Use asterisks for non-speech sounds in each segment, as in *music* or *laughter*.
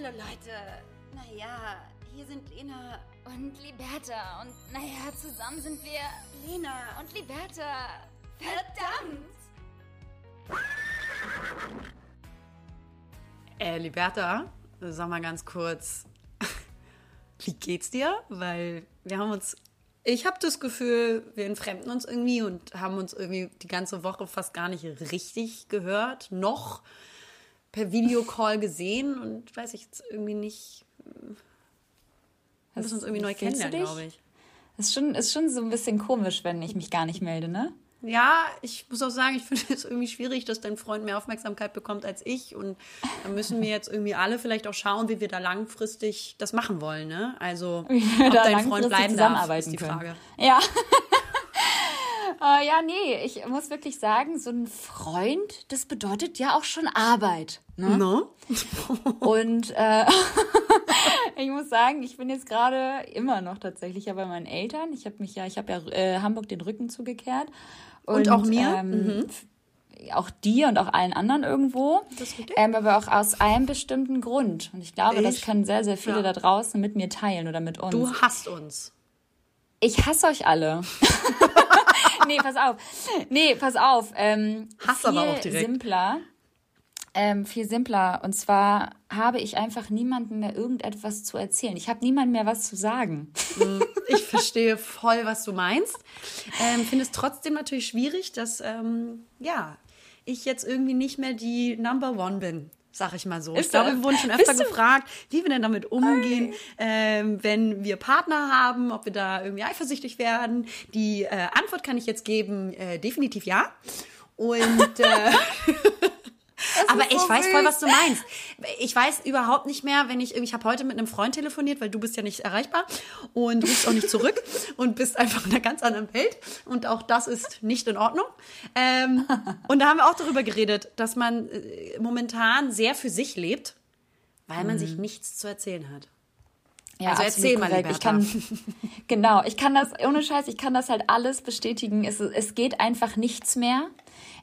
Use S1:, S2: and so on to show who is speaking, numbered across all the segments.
S1: Hallo Leute. Naja, hier sind Lena
S2: und Liberta. Und naja, zusammen sind wir
S1: Lena
S2: und Liberta. Verdammt!
S3: Äh, Liberta, sag mal ganz kurz, *laughs* wie geht's dir? Weil wir haben uns, ich habe das Gefühl, wir entfremden uns irgendwie und haben uns irgendwie die ganze Woche fast gar nicht richtig gehört, noch per Videocall gesehen und weiß ich jetzt irgendwie nicht. Wir müssen uns irgendwie neu kennenlernen, glaube ich.
S4: Ist schon, ist schon so ein bisschen komisch, wenn ich mich gar nicht melde, ne?
S3: Ja, ich muss auch sagen, ich *laughs* finde es irgendwie schwierig, dass dein Freund mehr Aufmerksamkeit bekommt als ich. Und da müssen wir jetzt irgendwie alle vielleicht auch schauen, wie wir da langfristig das machen wollen. Ne? Also, ob dein Freund bleiben darf, ist die Frage.
S4: Ja. Uh, ja, nee, ich muss wirklich sagen, so ein Freund, das bedeutet ja auch schon Arbeit. Ne? No? *laughs* Und äh, *laughs* ich muss sagen, ich bin jetzt gerade immer noch tatsächlich ja bei meinen Eltern. Ich habe mich ja, ich habe ja äh, Hamburg den Rücken zugekehrt.
S3: Und, und auch mir?
S4: Ähm, mhm. Auch dir und auch allen anderen irgendwo. Das ähm, aber auch aus einem bestimmten Grund. Und ich glaube, ich? das können sehr, sehr viele ja. da draußen mit mir teilen oder mit uns.
S3: Du hasst uns.
S4: Ich hasse euch alle. *laughs* nee, pass auf. Nee, pass auf. Ähm, Hass aber auch direkt. simpler. Ähm, viel simpler. Und zwar habe ich einfach niemanden mehr irgendetwas zu erzählen. Ich habe niemandem mehr was zu sagen.
S3: Mm, ich verstehe voll, was du meinst. Ähm, Finde es trotzdem natürlich schwierig, dass ähm, ja ich jetzt irgendwie nicht mehr die Number One bin sag ich mal so. Ist ich glaube, wir wurden schon öfter gefragt, wie wir denn damit umgehen, ähm, wenn wir Partner haben, ob wir da irgendwie eifersüchtig werden. Die äh, Antwort kann ich jetzt geben, äh, definitiv ja. Und äh, *laughs* *laughs* aber ich so weiß voll, was du meinst. Ich weiß überhaupt nicht mehr, wenn ich ich habe heute mit einem Freund telefoniert, weil du bist ja nicht erreichbar und rufst auch nicht zurück *laughs* und bist einfach in einer ganz anderen Welt und auch das ist nicht in Ordnung. Ähm, und da haben wir auch darüber geredet, dass man äh, momentan sehr für sich lebt, weil man mhm. sich nichts zu erzählen hat.
S4: Ja, also erzähl mal, Liberta. Ich kann, *laughs* genau, ich kann das, ohne Scheiß, ich kann das halt alles bestätigen. Es, es geht einfach nichts mehr.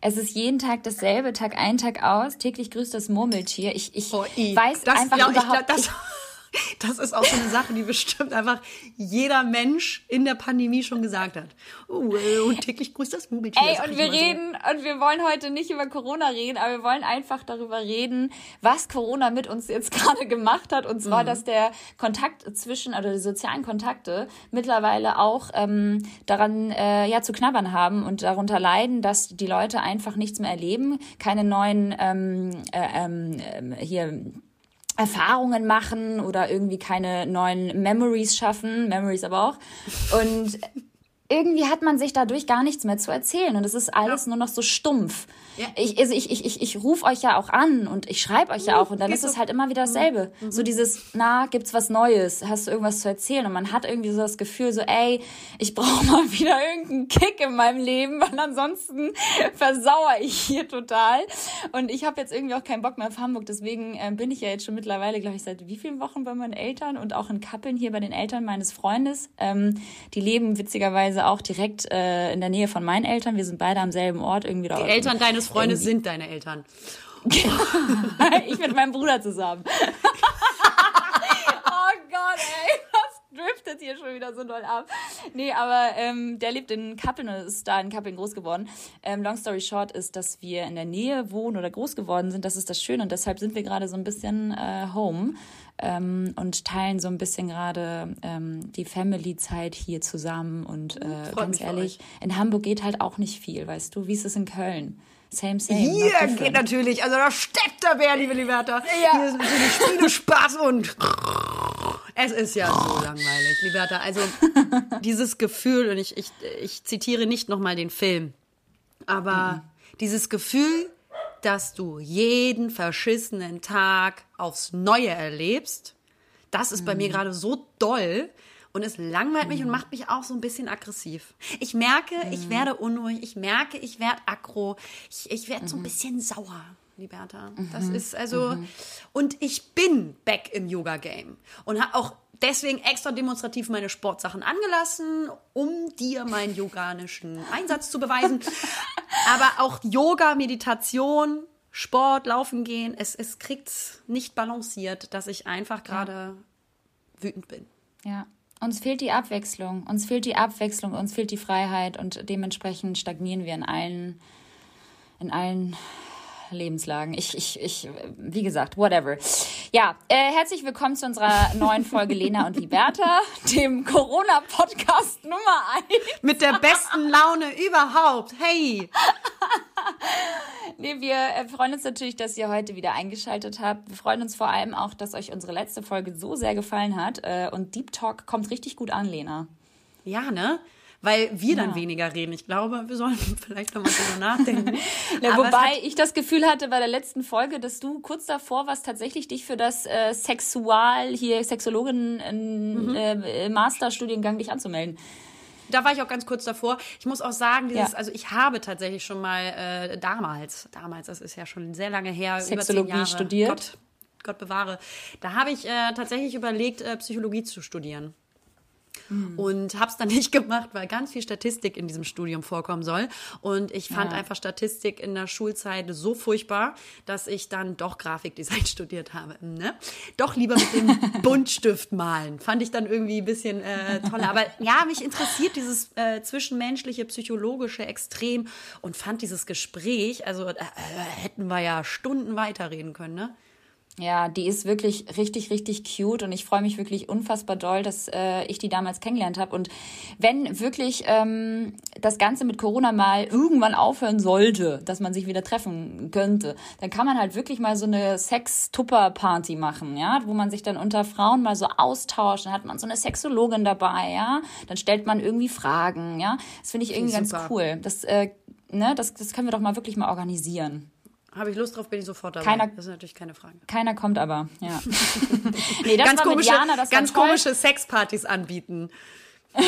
S4: Es ist jeden Tag dasselbe, Tag ein, Tag aus. Täglich grüßt das Murmeltier. Ich, ich oh, weiß
S3: das,
S4: einfach
S3: ja, überhaupt ich das ist auch so eine Sache, die bestimmt einfach jeder Mensch in der Pandemie schon gesagt hat. Uh, und täglich grüßt das Murmeltier.
S4: Ey, und wir reden, so. und wir wollen heute nicht über Corona reden, aber wir wollen einfach darüber reden, was Corona mit uns jetzt *laughs* gerade gemacht hat. Und zwar, mhm. dass der Kontakt zwischen, oder die sozialen Kontakte mittlerweile auch ähm, daran äh, ja zu knabbern haben und darunter leiden, dass die Leute einfach nichts mehr erleben, keine neuen ähm, äh, ähm, äh, hier Erfahrungen machen oder irgendwie keine neuen Memories schaffen, Memories aber auch. Und irgendwie hat man sich dadurch gar nichts mehr zu erzählen und es ist alles ja. nur noch so stumpf. Ja. Ich, also ich, ich, ich, ich rufe euch ja auch an und ich schreibe euch ja auch und dann ist es halt immer wieder dasselbe. Mhm. So dieses, na, gibt's was Neues? Hast du irgendwas zu erzählen? Und man hat irgendwie so das Gefühl, so, ey, ich brauche *laughs* mal wieder irgendeinen Kick in meinem Leben, weil ansonsten *laughs* versauere ich hier total. Und ich habe jetzt irgendwie auch keinen Bock mehr auf Hamburg, deswegen äh, bin ich ja jetzt schon mittlerweile, glaube ich, seit wie vielen Wochen bei meinen Eltern und auch in Kappeln hier bei den Eltern meines Freundes. Ähm, die leben witzigerweise auch direkt äh, in der Nähe von meinen Eltern. Wir sind beide am selben Ort irgendwie.
S3: Die Eltern deines Freundes irgendwie. sind deine Eltern. *laughs*
S4: ich mit meinem Bruder zusammen. *laughs* oh Gott, ey, das driftet hier schon wieder so doll ab. Nee, aber ähm, der lebt in Kappeln und ist da in Kappeln groß geworden. Ähm, long story short ist, dass wir in der Nähe wohnen oder groß geworden sind. Das ist das Schöne und deshalb sind wir gerade so ein bisschen äh, home. Ähm, und teilen so ein bisschen gerade ähm, die Family-Zeit hier zusammen. Und äh, ganz ehrlich, in Hamburg geht halt auch nicht viel, weißt du? Wie ist es in Köln? Same, same.
S3: Hier geht natürlich, also da steckt der Bär, liebe Liberta. Ja. Hier sind natürlich Spiele, Spaß und es ist ja so langweilig, Liberta. Also *laughs* dieses Gefühl, und ich, ich, ich zitiere nicht nochmal den Film, aber mhm. dieses Gefühl, dass du jeden verschissenen Tag aufs Neue erlebst, das ist mhm. bei mir mhm. gerade so doll. Und es langweilt mich mhm. und macht mich auch so ein bisschen aggressiv. Ich merke, mhm. ich werde unruhig. Ich merke, ich werde aggro. Ich, ich werde mhm. so ein mhm. bisschen sauer. Liberta. Das mhm. ist also, mhm. und ich bin back im Yoga-Game und habe auch deswegen extra demonstrativ meine Sportsachen angelassen, um dir meinen yoganischen Einsatz zu beweisen. *laughs* Aber auch Yoga, Meditation, Sport, Laufen gehen. Es, es kriegt nicht balanciert, dass ich einfach gerade wütend bin.
S4: Ja. Uns fehlt die Abwechslung. Uns fehlt die Abwechslung, uns fehlt die Freiheit und dementsprechend stagnieren wir in allen, in allen Lebenslagen. Ich, ich, ich, wie gesagt, whatever. Ja, äh, herzlich willkommen zu unserer neuen Folge Lena und Liberta, *laughs* dem Corona-Podcast Nummer 1.
S3: Mit der besten Laune überhaupt. Hey!
S4: Nee, wir äh, freuen uns natürlich, dass ihr heute wieder eingeschaltet habt. Wir freuen uns vor allem auch, dass euch unsere letzte Folge so sehr gefallen hat. Äh, und Deep Talk kommt richtig gut an, Lena.
S3: Ja, ne? Weil wir dann weniger reden. Ich glaube, wir sollen *laughs* vielleicht nochmal drüber nachdenken. *laughs*
S4: Ja, wobei ich das Gefühl hatte bei der letzten Folge, dass du kurz davor warst, tatsächlich dich für das äh, Sexual, hier Sexologin mhm. äh, Masterstudiengang dich anzumelden
S3: da war ich auch ganz kurz davor. Ich muss auch sagen, dieses, ja. also ich habe tatsächlich schon mal äh, damals, damals, das ist ja schon sehr lange her,
S4: Sexologie über zehn Jahre, studiert.
S3: Gott, Gott bewahre. Da habe ich äh, tatsächlich überlegt, äh, Psychologie zu studieren. Mhm. Und habe es dann *laughs* nicht gemacht, weil ganz viel Statistik in diesem Studium vorkommen soll. Und ich fand ja. einfach Statistik in der Schulzeit so furchtbar, dass ich dann doch Grafikdesign *laughs* studiert habe. Ne? Doch lieber mit dem *laughs* Buntstift malen. Fand ich dann irgendwie ein bisschen äh, toller. Aber ja, mich interessiert dieses äh, zwischenmenschliche, psychologische extrem und fand dieses Gespräch, also äh, hätten wir ja Stunden weiterreden können, ne?
S4: Ja, die ist wirklich richtig, richtig cute und ich freue mich wirklich unfassbar doll, dass äh, ich die damals kennengelernt habe. Und wenn wirklich ähm, das Ganze mit Corona mal irgendwann aufhören sollte, dass man sich wieder treffen könnte, dann kann man halt wirklich mal so eine Sex-Tupper-Party machen, ja, wo man sich dann unter Frauen mal so austauscht. Dann hat man so eine Sexologin dabei, ja. Dann stellt man irgendwie Fragen, ja. Das finde ich irgendwie ganz cool. Das, äh, ne, das, das können wir doch mal wirklich mal organisieren.
S3: Habe ich Lust drauf, bin ich sofort dabei.
S4: Keiner,
S3: das ist natürlich keine Frage.
S4: Keiner kommt aber, ja. *laughs*
S3: nee, das ganz war komische, Jana, das ganz komische Sexpartys anbieten. *laughs*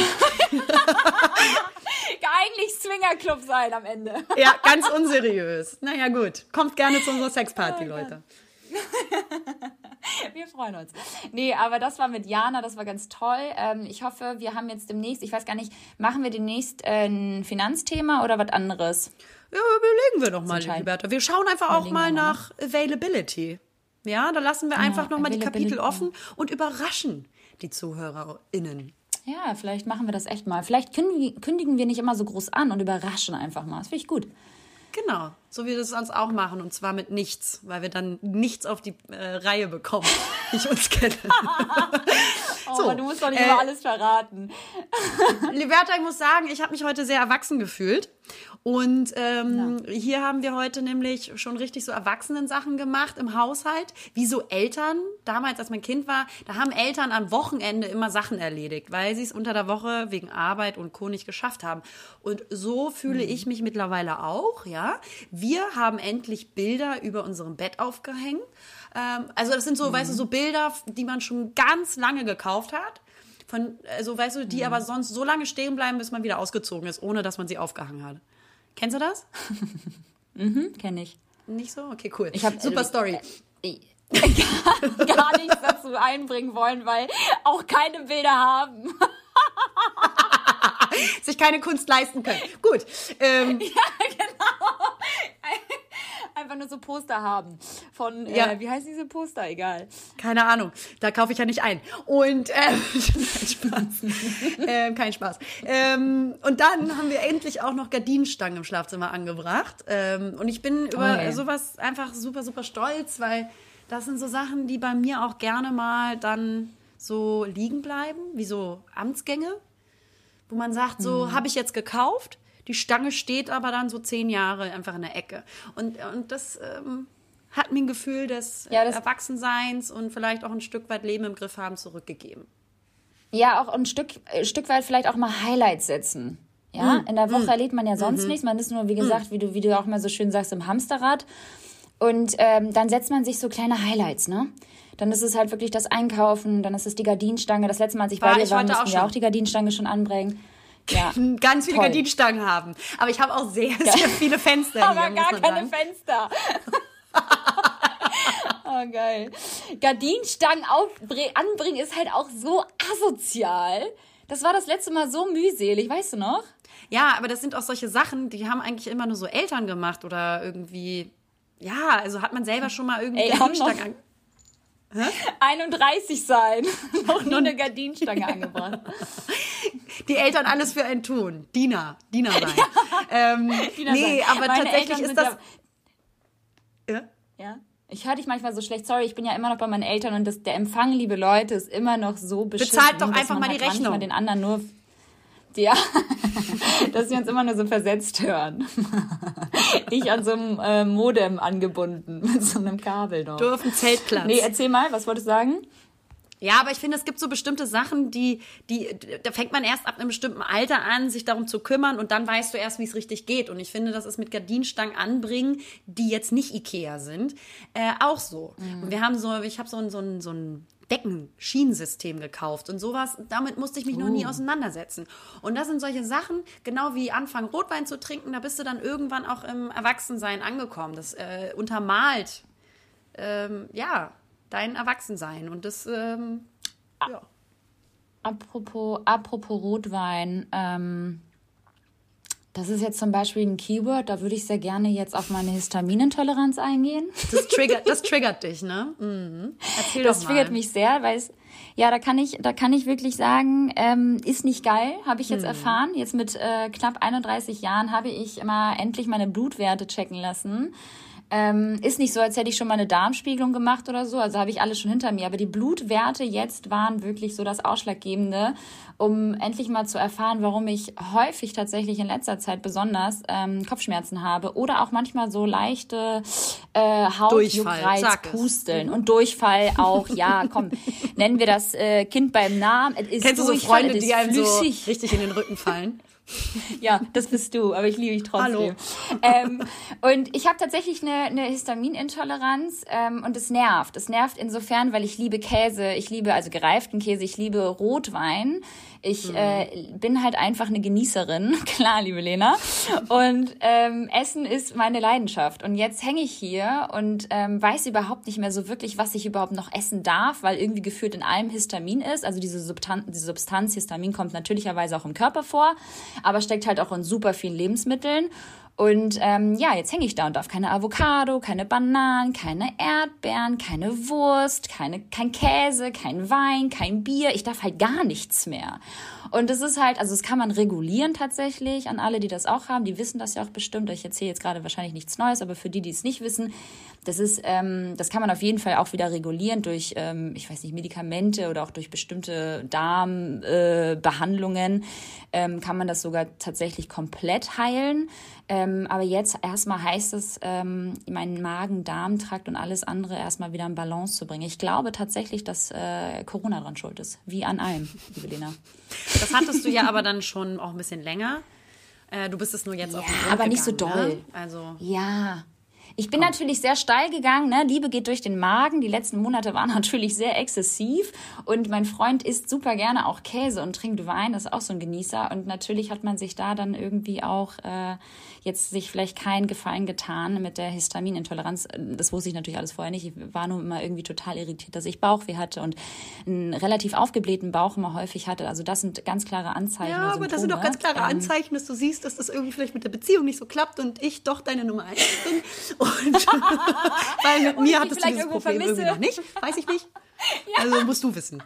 S4: Eigentlich Swingerclub sein am Ende. *laughs*
S3: ja, ganz unseriös. Naja, gut. Kommt gerne zu unserer Sexparty, Leute.
S4: wir freuen uns. Nee, aber das war mit Jana, das war ganz toll. Ähm, ich hoffe, wir haben jetzt demnächst, ich weiß gar nicht, machen wir demnächst äh, ein Finanzthema oder was anderes?
S3: Ja, überlegen wir doch mal, Liberta. Wir schauen einfach auch mal nach Availability. Ja, da lassen wir einfach ja, nochmal die Kapitel offen und überraschen die ZuhörerInnen.
S4: Ja, vielleicht machen wir das echt mal. Vielleicht kündigen wir nicht immer so groß an und überraschen einfach mal. Das finde ich gut.
S3: Genau, so wie wir das sonst auch machen und zwar mit nichts, weil wir dann nichts auf die äh, Reihe bekommen, ich uns kenne. *laughs*
S4: oh, so, du musst doch nicht äh, immer alles verraten.
S3: Liberta, ich muss sagen, ich habe mich heute sehr erwachsen gefühlt und ähm, ja. hier haben wir heute nämlich schon richtig so Erwachsenen-Sachen gemacht im Haushalt, wie so Eltern. Damals, als mein Kind war, da haben Eltern am Wochenende immer Sachen erledigt, weil sie es unter der Woche wegen Arbeit und Co. nicht geschafft haben. Und so fühle mhm. ich mich mittlerweile auch, ja. Wir haben endlich Bilder über unserem Bett aufgehängt. Ähm, also das sind so, mhm. weißt du, so Bilder, die man schon ganz lange gekauft hat von, also weißt du, die mhm. aber sonst so lange stehen bleiben, bis man wieder ausgezogen ist, ohne dass man sie aufgehangen hat. Kennst du das? *laughs*
S4: mhm, kenne ich.
S3: Nicht so? Okay, cool. Ich habe super Story.
S4: Äh, gar, *laughs* gar nichts dazu einbringen wollen, weil auch keine Bilder haben. *laughs*
S3: Sich keine Kunst leisten können. Gut. Ähm,
S4: ja, genau einfach nur so Poster haben. Von, äh, ja. äh, wie heißen diese Poster? Egal.
S3: Keine Ahnung. Da kaufe ich ja nicht ein. Und, äh, *laughs* kein Spaß. äh, kein Spaß. Ähm, und dann haben wir endlich auch noch Gardinenstangen im Schlafzimmer angebracht. Ähm, und ich bin über okay. sowas einfach super, super stolz, weil das sind so Sachen, die bei mir auch gerne mal dann so liegen bleiben, wie so Amtsgänge, wo man sagt, so hm. habe ich jetzt gekauft, die Stange steht aber dann so zehn Jahre einfach in der Ecke. Und, und das ähm, hat mir ein Gefühl des ja, das Erwachsenseins und vielleicht auch ein Stück weit Leben im Griff haben zurückgegeben.
S4: Ja, auch ein Stück, ein Stück weit vielleicht auch mal Highlights setzen. Ja, mm. in der Woche mm. erlebt man ja sonst mm nichts. Man ist nur, wie gesagt, mm. wie, du, wie du auch mal so schön sagst, im Hamsterrad. Und ähm, dann setzt man sich so kleine Highlights, ne? Dann ist es halt wirklich das Einkaufen, dann ist es die Gardinenstange. Das letzte Mal, als ich bei dir war, mussten wir auch die Gardinenstange schon anbrengen
S3: ja. *laughs* ganz viele Toll. Gardinenstangen haben. Aber ich habe auch sehr, sehr viele Fenster
S4: Aber gar keine sagen. Fenster. *laughs* oh, geil. Gardinenstangen anbringen ist halt auch so asozial. Das war das letzte Mal so mühselig, weißt du noch?
S3: Ja, aber das sind auch solche Sachen, die haben eigentlich immer nur so Eltern gemacht oder irgendwie ja, also hat man selber schon mal irgendwie
S4: Ey,
S3: Gardinenstangen
S4: noch- 31 *laughs* sein. Noch nie eine Gardinenstange angebracht.
S3: Die Eltern alles für einen tun. Diener, Diener sein. *laughs* Ähm,
S4: Wieder
S3: nee,
S4: sein.
S3: aber
S4: Meine
S3: tatsächlich
S4: Eltern
S3: ist das.
S4: Ja,
S3: Ja?
S4: ja. Ich höre dich manchmal so schlecht. Sorry, ich bin ja immer noch bei meinen Eltern und das, der Empfang, liebe Leute, ist immer noch so beschissen.
S3: Bezahlt doch einfach mal
S4: halt
S3: die Rechnung.
S4: den anderen nur. Ja, *laughs* dass wir uns immer nur so versetzt hören. *laughs* ich an so einem äh, Modem angebunden mit so einem Kabel noch.
S3: Du auf dem Zeltplatz.
S4: Nee, erzähl mal, was wolltest du sagen?
S3: Ja, aber ich finde, es gibt so bestimmte Sachen, die, die, da fängt man erst ab einem bestimmten Alter an, sich darum zu kümmern und dann weißt du erst, wie es richtig geht. Und ich finde, das ist mit Gardinenstangen anbringen, die jetzt nicht Ikea sind, äh, auch so. Und wir haben so, ich habe so ein, so ein, so ein Deckenschienensystem gekauft und sowas, damit musste ich mich noch nie auseinandersetzen. Und das sind solche Sachen, genau wie anfangen Rotwein zu trinken, da bist du dann irgendwann auch im Erwachsensein angekommen. Das äh, untermalt, ähm, ja, dein Erwachsensein. Und das, ähm, ja.
S4: Apropos, apropos Rotwein, ähm, das ist jetzt zum Beispiel ein Keyword, da würde ich sehr gerne jetzt auf meine Histaminintoleranz eingehen.
S3: Das triggert, *laughs* das triggert dich, ne? Mhm. Erzähl
S4: Das
S3: doch mal.
S4: triggert mich sehr, weil es, ja, da kann ich, da kann ich wirklich sagen, ähm, ist nicht geil, habe ich jetzt erfahren. Jetzt mit äh, knapp 31 Jahren habe ich immer endlich meine Blutwerte checken lassen. Ähm, ist nicht so, als hätte ich schon mal eine Darmspiegelung gemacht oder so, also habe ich alles schon hinter mir. Aber die Blutwerte jetzt waren wirklich so das Ausschlaggebende, um endlich mal zu erfahren, warum ich häufig tatsächlich in letzter Zeit besonders ähm, Kopfschmerzen habe oder auch manchmal so leichte äh, Hautjuckreiz. Pusteln und Durchfall auch. Ja, komm, nennen wir das äh, Kind beim Namen. Es ist
S3: Kennst du so Freunde, die einem
S4: flüssig.
S3: so richtig in den Rücken fallen?
S4: Ja, das bist du, aber ich liebe dich trotzdem.
S3: Hallo.
S4: Ähm, und ich habe tatsächlich eine, eine Histaminintoleranz ähm, und es nervt. Es nervt insofern, weil ich liebe Käse, ich liebe also gereiften Käse, ich liebe Rotwein. Ich äh, bin halt einfach eine Genießerin, *laughs* klar, liebe Lena. Und ähm, Essen ist meine Leidenschaft. Und jetzt hänge ich hier und ähm, weiß überhaupt nicht mehr so wirklich, was ich überhaupt noch essen darf, weil irgendwie gefühlt in allem Histamin ist. Also diese Substanz, diese Substanz Histamin kommt natürlicherweise auch im Körper vor, aber steckt halt auch in super vielen Lebensmitteln. Und ähm, ja, jetzt hänge ich da und darf keine Avocado, keine Bananen, keine Erdbeeren, keine Wurst, keine, kein Käse, kein Wein, kein Bier. Ich darf halt gar nichts mehr. Und das ist halt, also das kann man regulieren tatsächlich an alle, die das auch haben. Die wissen das ja auch bestimmt. Ich erzähle jetzt gerade wahrscheinlich nichts Neues, aber für die, die es nicht wissen, das ist, ähm, das kann man auf jeden Fall auch wieder regulieren durch, ähm, ich weiß nicht, Medikamente oder auch durch bestimmte Darmbehandlungen. Äh, ähm, kann man das sogar tatsächlich komplett heilen. Ähm, aber jetzt erstmal heißt es, ähm, meinen Magen-Darm-Trakt und alles andere erstmal wieder in Balance zu bringen. Ich glaube tatsächlich, dass äh, Corona dran schuld ist. Wie an allem, liebe Lena.
S3: Das hattest du ja aber dann schon auch ein bisschen länger. Äh, du bist es nur jetzt auf den Grund
S4: aber nicht so
S3: gegangen,
S4: doll.
S3: Ne? Also,
S4: Ja. Ich bin natürlich sehr steil gegangen, ne? Liebe geht durch den Magen. Die letzten Monate waren *laughs* natürlich sehr exzessiv. Und mein Freund isst super gerne auch Käse und trinkt Wein, das ist auch so ein Genießer. Und natürlich hat man sich da dann irgendwie auch äh, jetzt sich vielleicht keinen Gefallen getan mit der Histaminintoleranz. Das wusste ich natürlich alles vorher nicht. Ich war nur immer irgendwie total irritiert, dass ich Bauchweh hatte und einen relativ aufgeblähten Bauch immer häufig hatte. Also das sind ganz klare Anzeichen.
S3: ja, aber das sind doch
S4: Symptome.
S3: ganz klare
S4: Ähm,
S3: Anzeichen, dass du siehst, dass das irgendwie vielleicht mit der Beziehung nicht so klappt und ich doch deine Nummer eins bin. *laughs* Und *laughs* weil mit
S4: Und
S3: mir
S4: ich
S3: hattest du dieses Problem
S4: vermisse.
S3: irgendwie noch nicht. Weiß ich nicht. *laughs* Also musst du wissen.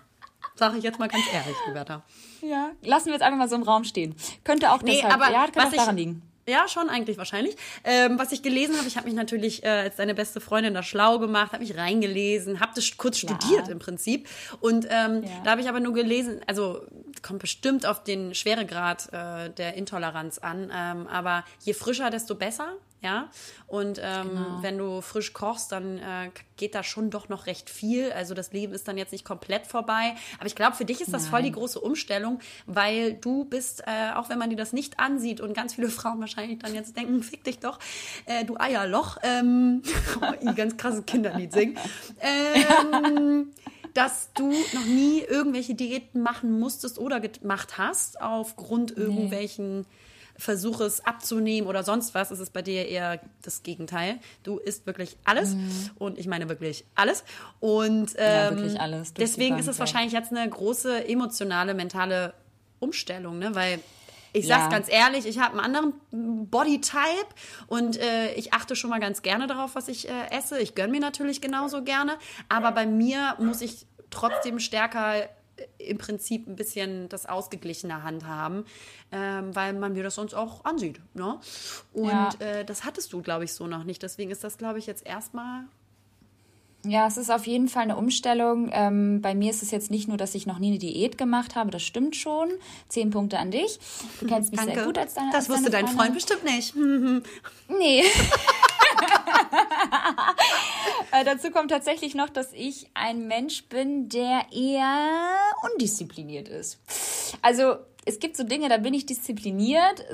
S3: Sag ich jetzt mal ganz ehrlich, Roberta.
S4: Ja, lassen wir jetzt einfach mal so im Raum stehen. Könnte auch
S3: Nee,
S4: deshalb,
S3: aber
S4: ja, könnte
S3: was
S4: auch
S3: ich-
S4: daran liegen.
S3: Ja, schon eigentlich wahrscheinlich. Ähm, was ich gelesen habe, ich habe mich natürlich äh, als deine beste Freundin da schlau gemacht, habe mich reingelesen, habe das kurz studiert im Prinzip. Und ähm,
S4: Ja.
S3: da habe ich aber nur gelesen, also kommt bestimmt auf den Schweregrad äh, der Intoleranz an, ähm, aber je frischer, desto besser. Ja, und ähm,
S4: Genau.
S3: wenn du frisch kochst, dann äh, geht da schon doch noch recht viel. Also das Leben ist dann jetzt nicht komplett vorbei. Aber ich glaube, für dich ist das voll die große Umstellung, weil du bist, äh, auch wenn man dir das nicht ansieht und ganz viele *laughs* Frauen wahrscheinlich dann jetzt denken, fick dich doch, äh, du Eierloch, ähm, *laughs* oh, ganz krasses Kinderlied singen. Ähm, dass du noch nie irgendwelche Diäten machen musstest oder gemacht hast aufgrund irgendwelchen Versuches abzunehmen oder sonst was, ist es bei dir eher das Gegenteil. Du isst wirklich alles und ich meine wirklich alles. Und
S4: Ja,
S3: ähm,
S4: wirklich alles, durch die
S3: deswegen ist es
S4: ja.
S3: wahrscheinlich jetzt eine große emotionale, mentale Umstellung, ne? Weil ich
S4: Ja.
S3: sag's ganz ehrlich, ich habe einen anderen Bodytype und äh, ich achte schon mal ganz gerne darauf, was ich äh, esse. Ich gönn mir natürlich genauso gerne, aber bei mir muss ich trotzdem stärker im Prinzip ein bisschen das ausgeglichene handhaben, ähm, weil man mir das sonst auch ansieht. Ne? Und
S4: Ja.
S3: äh, das hattest du, glaube ich, so noch nicht. Deswegen ist das, glaube ich, jetzt erstmal
S4: Ja, es ist auf jeden Fall eine Umstellung. Ähm, bei mir ist es jetzt nicht nur, dass ich noch nie eine Diät gemacht habe, das stimmt schon. Zehn Punkte an dich. Du kennst mich *laughs*
S3: Danke.
S4: sehr gut als deine
S3: das
S4: als
S3: wusste
S4: deine
S3: dein Freund bestimmt nicht. *laughs* *laughs*
S4: Nee. *laughs* äh, dazu kommt tatsächlich noch, dass ich ein Mensch bin, der eher undiszipliniert ist. Also es gibt so Dinge, da bin ich diszipliniert,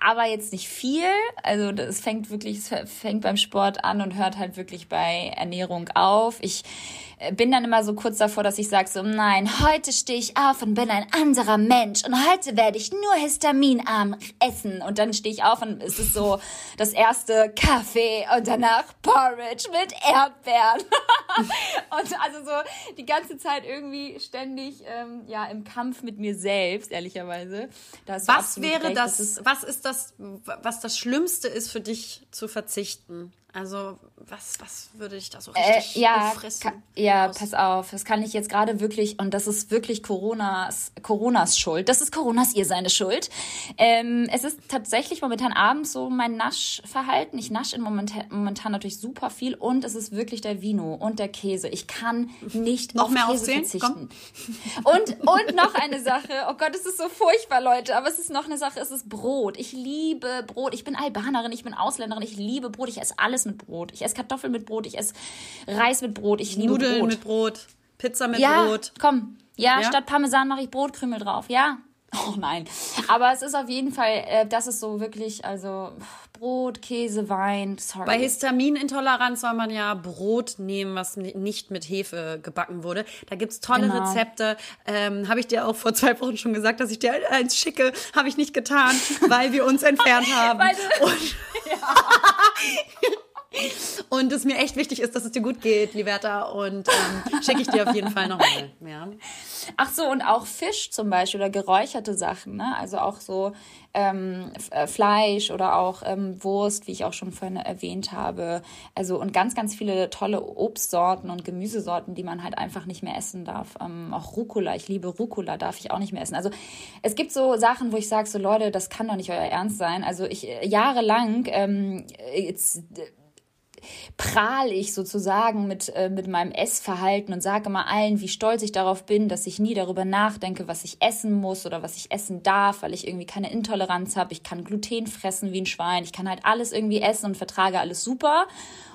S4: aber jetzt nicht viel. Also es fängt wirklich, es fängt beim Sport an und hört halt wirklich bei Ernährung auf. Ich äh, bin dann immer so kurz davor, dass ich sage so, nein, heute stehe ich auf und bin ein anderer Mensch und heute werde ich nur histaminarm essen. Und dann stehe ich auf und es ist so das erste Kaffee und danach Porridge mit Erdbeeren. *laughs* und also so die ganze Zeit irgendwie ständig ähm, ja im Kampf mit mir selbst, ehrlicherweise. Du
S3: Was wäre
S4: recht,
S3: das,
S4: ist-
S3: was ist das, was das Schlimmste ist für dich zu verzichten? Also, was, was würde dich da so
S4: Äh,
S3: richtig
S4: ja,
S3: auffressen?
S4: ka- ja, pass auf, das kann ich jetzt gerade wirklich, und das ist wirklich Coronas, Coronas Schuld. Das ist Coronas ihr seine Schuld. Ähm, es ist tatsächlich momentan abends so mein Naschverhalten. Ich nasche momentan, momentan natürlich super viel und es ist wirklich der Vino und der Käse. Ich kann nicht
S3: Noch
S4: auf
S3: mehr
S4: Käse
S3: aufzählen?
S4: verzichten. Und, und noch eine Sache. Oh Gott, es ist so furchtbar, Leute. Aber es ist noch eine Sache. Es ist Brot. Ich liebe Brot. Ich bin Albanerin, ich bin Ausländerin. Ich liebe Brot. Ich esse alles mit Brot. Ich esse Kartoffeln mit Brot. Ich esse Reis mit Brot. Ich liebe
S3: Nudeln
S4: Brot.
S3: mit Brot, Pizza mit
S4: ja,
S3: Brot.
S4: komm. Ja,
S3: Ja?
S4: statt Parmesan mache ich Brotkrümel drauf. Ja. *laughs* Oh nein. Aber es ist auf jeden Fall, äh, das ist so wirklich, also Brot, Käse, Wein. Sorry.
S3: Bei Histaminintoleranz soll man ja Brot nehmen, was ni- nicht mit Hefe gebacken wurde. Da gibt's tolle
S4: Genau.
S3: Rezepte. Ähm, Habe ich dir auch vor zwei Wochen schon gesagt, dass ich dir eins schicke. Habe ich nicht getan, *laughs* weil wir uns entfernt *laughs* haben.
S4: Weil du-
S3: Und, und es mir echt wichtig ist, dass es dir gut geht, Liberta. Und ähm, schicke ich dir auf jeden Fall nochmal. Ja.
S4: Ach so, und auch Fisch zum Beispiel oder geräucherte Sachen, ne? Also auch so ähm, äh, Fleisch oder auch ähm, Wurst, wie ich auch schon vorhin erwähnt habe. Also und ganz, ganz viele tolle Obstsorten und Gemüsesorten, die man halt einfach nicht mehr essen darf. Ähm, auch Rucola, ich liebe Rucola, darf ich auch nicht mehr essen. Also es gibt so Sachen, wo ich sage, so Leute, das kann doch nicht euer Ernst sein. Also ich äh, jahrelang ähm, jetzt prahl ich sozusagen mit, äh, mit meinem Essverhalten und sage immer allen, wie stolz ich darauf bin, dass ich nie darüber nachdenke, was ich essen muss oder was ich essen darf, weil ich irgendwie keine Intoleranz habe. Ich kann Gluten fressen wie ein Schwein. Ich kann halt alles irgendwie essen und vertrage alles super.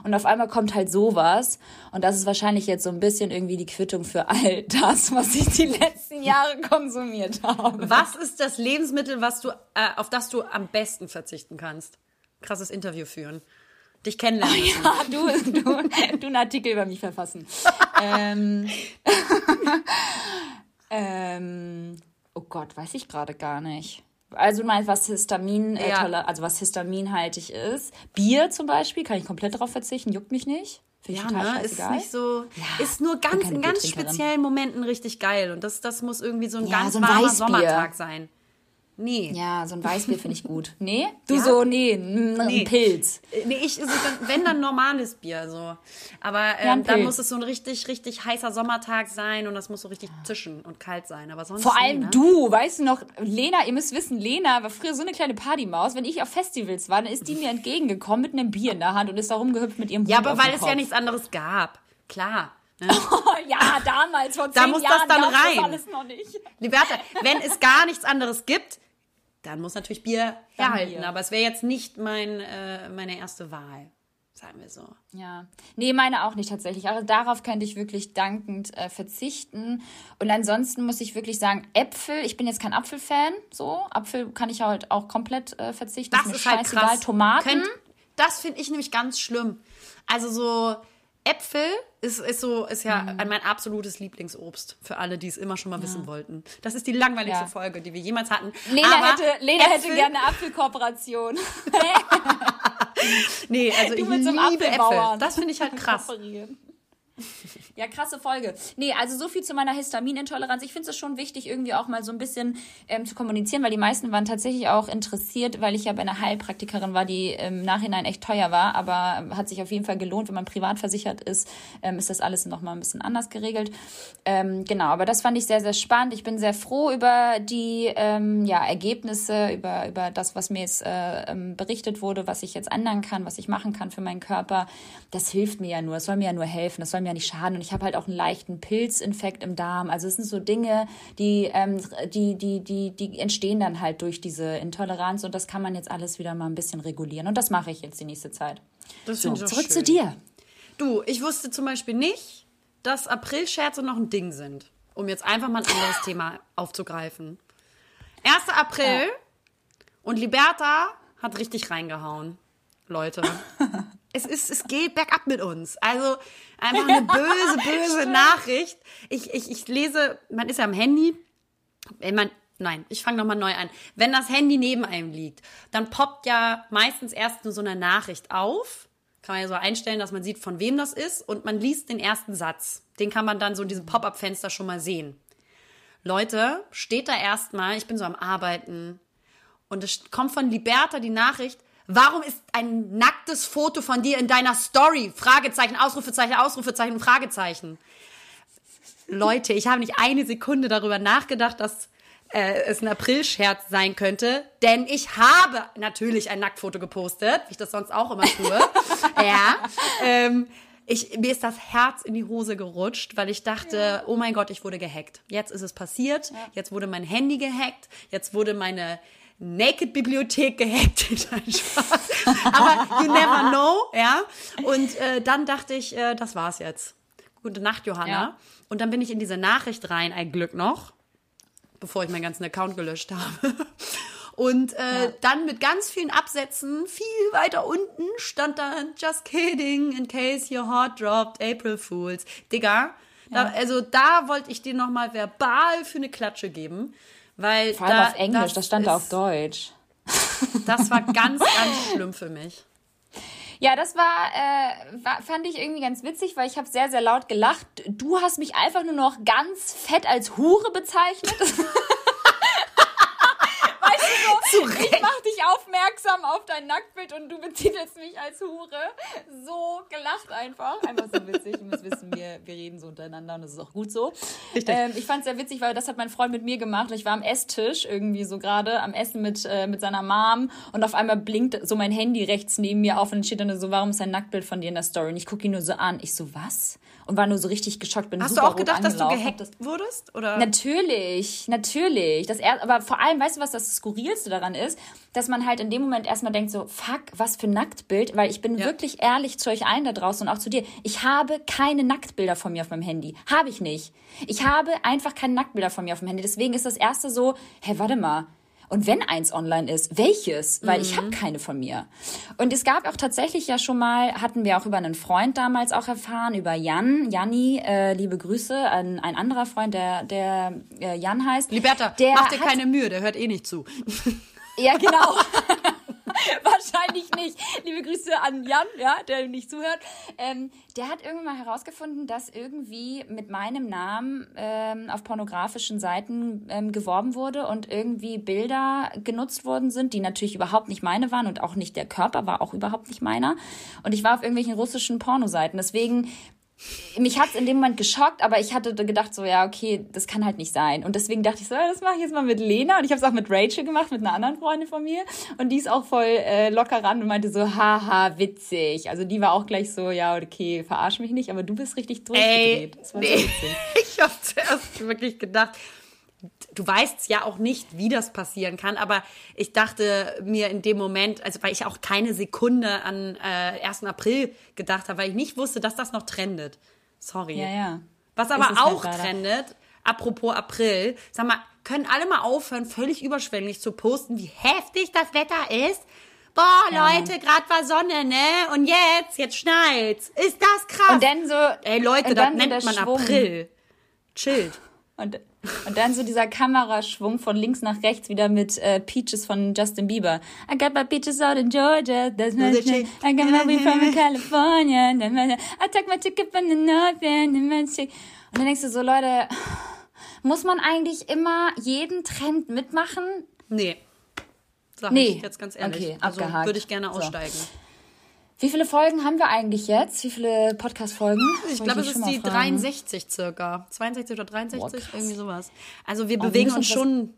S4: Und auf einmal kommt halt sowas. Und das ist wahrscheinlich jetzt so ein bisschen irgendwie die Quittung für all *laughs* das, was ich die letzten Jahre konsumiert habe.
S3: Was ist das Lebensmittel, was du, äh, auf das du am besten verzichten kannst? Krasses Interview führen. Dich kennenlernen. müssen.
S4: Ja, du, du, du einen Artikel über mich verfassen. *laughs* ähm, ähm, oh Gott, weiß ich gerade gar nicht. Also meinst, was Histamin, äh,
S3: Ja.
S4: tolle, also was histaminhaltig ist. Bier zum Beispiel, kann ich komplett darauf verzichten, juckt mich nicht. Finde ich
S3: Ja,
S4: total
S3: ne? Ist nicht so,
S4: Ja,
S3: ist nur ganz, in ganz speziellen Momenten richtig geil. Und das, das muss irgendwie so ein
S4: Ja,
S3: ganz
S4: so ein
S3: warmer
S4: Weißbier.
S3: Sommertag sein. Nee.
S4: ja, so ein Weißbier finde ich gut. *laughs* Nee? Du
S3: Ja?
S4: so, nee, ein
S3: Nee.
S4: Pilz.
S3: Äh, Nee, ich, also dann, wenn dann normales Bier so. Aber
S4: Ja,
S3: ähm,
S4: ein
S3: dann muss es so ein richtig, richtig heißer Sommertag sein und das muss so richtig zischen und kalt sein. Aber sonst
S4: Vor
S3: nee,
S4: allem
S3: ne?
S4: du, weißt du noch, Lena, ihr müsst wissen, Lena war früher so eine kleine Partymaus. Wenn ich auf Festivals war, dann ist die mir entgegengekommen mit einem Bier in der Hand und ist da rumgehüpft mit ihrem
S3: Ja,
S4: Hut
S3: aber weil es ja nichts anderes gab. Klar. Ne? *laughs*
S4: ja, damals, vor
S3: Da
S4: zehn
S3: muss das
S4: Jahren,
S3: dann
S4: gab's
S3: rein.
S4: das alles noch nicht.
S3: Liberta, wenn es gar nichts anderes gibt, dann muss natürlich Bier
S4: Dann
S3: herhalten.
S4: Bier.
S3: Aber es wäre jetzt nicht mein, äh, meine erste Wahl. Sagen wir so.
S4: Ja, nee, meine auch nicht tatsächlich. Also darauf könnte ich wirklich dankend äh, verzichten. Und ansonsten muss ich wirklich sagen, Äpfel, ich bin jetzt kein Apfelfan, so. Apfel kann ich halt auch komplett äh, verzichten.
S3: Das
S4: mir
S3: ist halt
S4: scheißegal.
S3: krass.
S4: Tomaten.
S3: Könnt, das finde ich nämlich ganz schlimm. Also so Äpfel ist, ist so ist ja
S4: Mhm.
S3: mein absolutes Lieblingsobst für alle, die es immer schon mal wissen wollten. Das ist die langweiligste
S4: Ja.
S3: Folge, die wir jemals hatten.
S4: Lena,
S3: Aber
S4: hätte, Lena hätte gerne eine Apfelkooperation. *laughs*
S3: Nee, also
S4: Du
S3: ich liebe Äpfel. Das finde ich halt krass. *laughs*
S4: Ja, krasse Folge. Nee, also so viel zu meiner Histaminintoleranz. Ich finde es schon wichtig, irgendwie auch mal so ein bisschen ähm, zu kommunizieren, weil die meisten waren tatsächlich auch interessiert, weil ich ja bei einer Heilpraktikerin war, die im Nachhinein echt teuer war, aber hat sich auf jeden Fall gelohnt, wenn man privat versichert ist, ähm, ist das alles nochmal ein bisschen anders geregelt. Ähm, genau, aber das fand ich sehr, sehr spannend. Ich bin sehr froh über die ähm, ja, Ergebnisse, über, über das, was mir jetzt äh, ähm, berichtet wurde, was ich jetzt ändern kann, was ich machen kann für meinen Körper. Das hilft mir ja nur, es soll mir ja nur helfen, das soll mir ja nicht schaden. Und ich habe halt auch einen leichten Pilzinfekt im Darm. Also es sind so Dinge, die, ähm, die, die, die, die entstehen dann halt durch diese Intoleranz und das kann man jetzt alles wieder mal ein bisschen regulieren. Und das mache ich jetzt die nächste Zeit.
S3: Das
S4: So,
S3: finde ich
S4: zurück
S3: schön.
S4: zu dir.
S3: Du, ich wusste zum Beispiel nicht, dass April-Scherze noch ein Ding sind. Um jetzt einfach mal ein anderes Thema aufzugreifen. 1. April und Liberta hat richtig reingehauen. Leute. *laughs* es, ist, es geht bergab mit uns. Also einfach eine böse, böse Nachricht. Ich, ich, ich lese, man ist ja am Handy, wenn man, nein, ich fange nochmal neu an. Wenn das Handy neben einem liegt, dann poppt ja meistens erst nur so eine Nachricht auf. Kann man ja so einstellen, dass man sieht, von wem das ist. Und man liest den ersten Satz. Den kann man dann so in diesem Pop-up-Fenster schon mal sehen. Leute, steht da erstmal, ich bin so am Arbeiten. Und es kommt von Liberta die Nachricht, warum ist ein nacktes Foto von dir in deiner Story? Fragezeichen, Ausrufezeichen, Ausrufezeichen, Fragezeichen. Leute, ich habe nicht eine Sekunde darüber nachgedacht, dass äh, es ein Aprilscherz sein könnte, denn ich habe natürlich ein Nacktfoto gepostet, wie ich das sonst auch immer tue. *laughs* ja. Ähm, ich, mir ist das Herz in die Hose gerutscht, weil ich dachte, oh mein Gott, ich wurde gehackt. Jetzt ist es passiert. Jetzt wurde mein Handy gehackt. Jetzt wurde meine Naked-Bibliothek gehackt. *laughs* Nein, Spaß. Aber you never know, ja. Und äh, dann dachte ich, äh, das war's jetzt. Gute Nacht, Johanna.
S4: Ja.
S3: Und dann bin ich in diese Nachricht rein, ein Glück noch, bevor ich meinen ganzen Account gelöscht habe. *laughs* Und äh, dann mit ganz vielen Absätzen, viel weiter unten stand dann Just kidding, in case your heart dropped, April Fools. Digga, da, also da wollte ich dir nochmal verbal für eine Klatsche geben. Weil
S4: Vor allem
S3: da,
S4: auf Englisch, das, stand
S3: ist,
S4: da auf Deutsch. *laughs*
S3: Das war ganz, *laughs* ganz schlimm für mich.
S4: Ja, das war, äh, war, fand ich irgendwie ganz witzig, weil ich habe sehr, sehr laut gelacht. Du hast mich einfach nur noch ganz fett als Hure bezeichnet. *laughs* weißt du so, mach dich aufmerksam auf dein Nacktbild und du betitelst mich als Hure. So gelacht einfach. Einfach so witzig. Ihr müsst wissen, wir, wir reden so untereinander und das ist auch gut so.
S3: Richtig.
S4: Ähm, ich fand es sehr witzig, weil das hat mein Freund mit mir gemacht. Ich war am Esstisch irgendwie so gerade, am Essen mit, äh, mit seiner Mom und auf einmal blinkt so mein Handy rechts neben mir auf und dann steht dann so, warum ist ein Nacktbild von dir in der Story? Und ich gucke ihn nur so an. Ich so, was? Und war nur so richtig geschockt. Bin
S3: Hast du auch gedacht, dass du gehackt wurdest? Oder?
S4: Natürlich, natürlich. Das er, aber vor allem, weißt du, was das Skurrilste daran ist? Dass man halt in dem Moment erstmal denkt so, fuck, was für ein Nacktbild, weil ich bin
S3: Ja.
S4: wirklich ehrlich zu euch allen da draußen und auch zu dir. Ich habe keine Nacktbilder von mir auf meinem Handy. Habe ich nicht. Ich habe einfach keine Nacktbilder von mir auf dem Handy. Deswegen ist das erste so, hä, warte mal. Und wenn eins online ist, welches? Weil ich habe keine von mir. Und es gab auch tatsächlich ja schon mal, hatten wir auch über einen Freund damals auch erfahren, über Jan, Janni, äh, liebe Grüße an ein anderer Freund, der, der äh, Jan heißt.
S3: Liberta,
S4: der
S3: mach dir keine Mühe, der hört eh nicht zu. *laughs*
S4: Ja, genau. *laughs* *laughs* Wahrscheinlich nicht. Liebe Grüße an Jan, ja, der nicht zuhört. Ähm, der hat irgendwann mal herausgefunden, dass irgendwie mit meinem Namen ähm, auf pornografischen Seiten ähm, geworben wurde und irgendwie Bilder genutzt worden sind, die natürlich überhaupt nicht meine waren und auch nicht der Körper war auch überhaupt nicht meiner. Und ich war auf irgendwelchen russischen Pornoseiten. Deswegen mich hat's in dem Moment geschockt, aber ich hatte gedacht so, ja, okay, das kann halt nicht sein. Und deswegen dachte ich so, ja, das mache ich jetzt mal mit Lena. Und ich habe es auch mit Rachel gemacht, mit einer anderen Freundin von mir. Und die ist auch voll äh, locker ran und meinte so, haha, witzig. Also die war auch gleich so, ja, okay, verarsch mich nicht, aber du bist richtig durchgedreht. So
S3: nee.
S4: witzig. *laughs*
S3: Ich habe zuerst wirklich gedacht, du weißt ja auch nicht, wie das passieren kann, aber ich dachte mir in dem Moment, also weil ich auch keine Sekunde an äh, 1. April gedacht habe, weil ich nicht wusste, dass das noch trendet. Sorry.
S4: Ja, ja.
S3: Was aber
S4: halt
S3: auch
S4: leider.
S3: trendet, apropos April, sag mal, können alle mal aufhören, völlig überschwänglich zu posten, wie heftig das Wetter ist? Boah,
S4: Ja,
S3: Leute, grad war Sonne, ne? Und jetzt, jetzt schneit's. Ist das krass?
S4: Und dann so,
S3: Ey, Leute, das
S4: so
S3: nennt man
S4: Schwung.
S3: April. Chillt.
S4: Und, Und dann so dieser Kameraschwung von links nach rechts wieder mit äh, Peaches von Justin Bieber. I got my peaches out in Georgia. That's my I got my weed from *laughs* California. I took my ticket from the north end. Und dann denkst du so, Leute, muss man eigentlich immer jeden Trend mitmachen?
S3: Nee. Sag
S4: Nee.
S3: ich jetzt ganz ehrlich.
S4: Okay,
S3: also
S4: abgehakt.
S3: würde ich gerne
S4: So. Wie viele Folgen haben wir eigentlich jetzt? Wie viele Podcast-Folgen?
S3: Ich glaube, es ist die
S4: fragen.
S3: 63 circa. 62 oder 63,
S4: Boah,
S3: irgendwie sowas. Also wir
S4: wir
S3: bewegen
S4: müssen
S3: uns schon